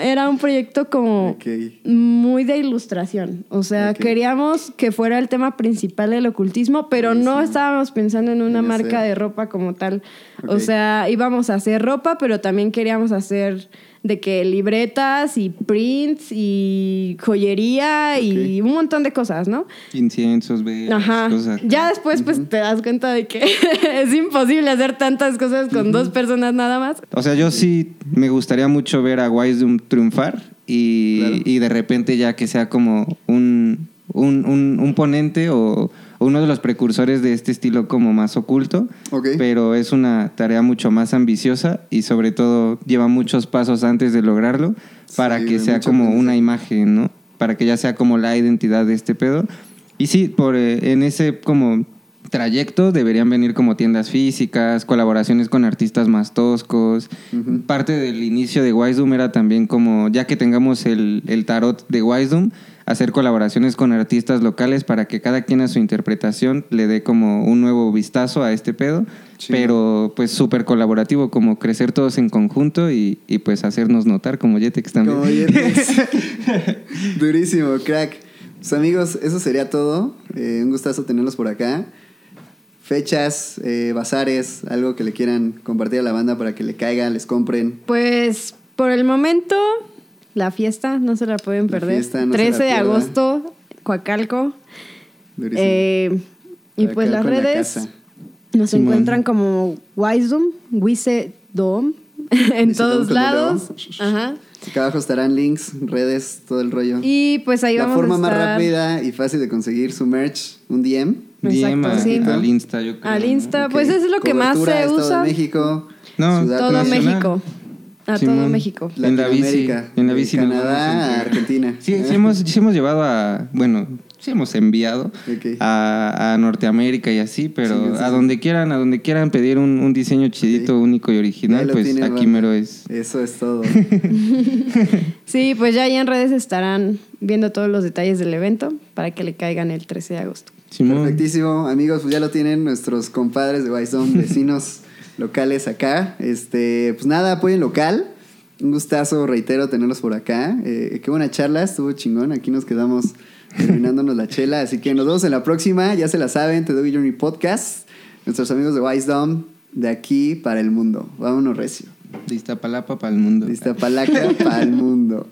Speaker 3: era un proyecto como muy de ilustración. O sea, queríamos que fuera el tema principal del ocultismo, pero no estábamos pensando en una marca de ropa como tal. O sea, íbamos a hacer ropa, pero también queríamos hacer de que libretas y prints y joyería y un montón de cosas, ¿no?
Speaker 2: Inciensos, velas,
Speaker 3: Ajá.
Speaker 2: cosas.
Speaker 3: Ya después pues te das cuenta de que es imposible hacer tantas cosas con dos personas nada más.
Speaker 2: O sea, yo sí me gustaría mucho ver a Wisdom triunfar y,
Speaker 1: Claro.
Speaker 2: y de repente ya que sea como un, un, un- un ponente o, uno de los precursores de este estilo como más oculto.
Speaker 1: Ok.
Speaker 2: Pero es una tarea mucho más ambiciosa y sobre todo lleva muchos pasos antes de lograrlo para
Speaker 1: Sí,
Speaker 2: que sea como una imagen, ¿no? Para que ya sea como la identidad de este pedo. Y sí, por, eh, en ese como trayecto deberían venir como tiendas físicas, colaboraciones con artistas más toscos. Parte del inicio de Wisdom era también como, ya que tengamos el, el tarot de Wisdom, hacer colaboraciones con artistas locales para que cada quien a su interpretación le dé como un nuevo vistazo a este pedo, pero pues súper colaborativo, como crecer todos en conjunto y, y, pues hacernos notar como Jetex también.
Speaker 1: Como. Durísimo, crack. Pues amigos, eso sería todo. Eh, un gustazo tenerlos por acá. Fechas, eh, bazares, algo que le quieran compartir a la banda para que le caigan, les compren.
Speaker 3: Pues por el momento, la fiesta no se la pueden
Speaker 1: La
Speaker 3: perder.
Speaker 1: fiesta no se la
Speaker 3: 13 de agosto, Coacalco.
Speaker 1: Durísimo.
Speaker 3: Eh, y pues las
Speaker 1: la
Speaker 3: redes nos
Speaker 2: Simón.
Speaker 3: encuentran como Wisdom, Wisedom, en
Speaker 1: Wisedom
Speaker 3: todos lados. Ajá.
Speaker 1: Acá abajo estarán links, redes, todo el rollo.
Speaker 3: Y pues ahí
Speaker 1: la
Speaker 3: vamos
Speaker 1: forma
Speaker 3: a
Speaker 1: más rápida y fácil de conseguir su merch, un DM.
Speaker 2: DM a-
Speaker 3: Exacto, sí.
Speaker 2: al Insta, yo creo.
Speaker 3: al. Insta. Pues eso es lo que más se
Speaker 1: Estado
Speaker 3: usa.
Speaker 1: de México,
Speaker 2: No,
Speaker 1: Ciudad
Speaker 3: Todo
Speaker 2: nacional.
Speaker 3: México. A todo. México.
Speaker 2: En la bici, en la
Speaker 1: de
Speaker 2: bici
Speaker 1: Canadá. Argentina.
Speaker 2: Sí, sí hemos, sí hemos llevado a, bueno, sí hemos enviado
Speaker 1: Ok.
Speaker 2: a, a Norteamérica y así, pero
Speaker 1: Sí, sí,
Speaker 2: a donde quieran, a donde quieran pedir un, un diseño chidito, único y original, pues aquí
Speaker 1: banda.
Speaker 2: mero es.
Speaker 1: Eso es todo.
Speaker 3: Sí, pues ya ahí en redes estarán viendo todos los detalles del evento para que le caigan el 13 de agosto.
Speaker 2: Simón.
Speaker 1: Perfectísimo, amigos, pues ya lo tienen nuestros compadres de Wisdom, vecinos locales acá. Este, pues nada, apoyen local. Un gustazo, reitero, tenerlos por acá. Eh, qué buena charla, estuvo chingón. Aquí nos quedamos terminándonos la chela. Así que nos vemos en la próxima. Ya se la saben, Te Doy Journey Podcast. Nuestros amigos de Wisdom, de aquí para el mundo. Vámonos recio.
Speaker 2: De Iztapalapa para el mundo.
Speaker 1: Palaca para el mundo.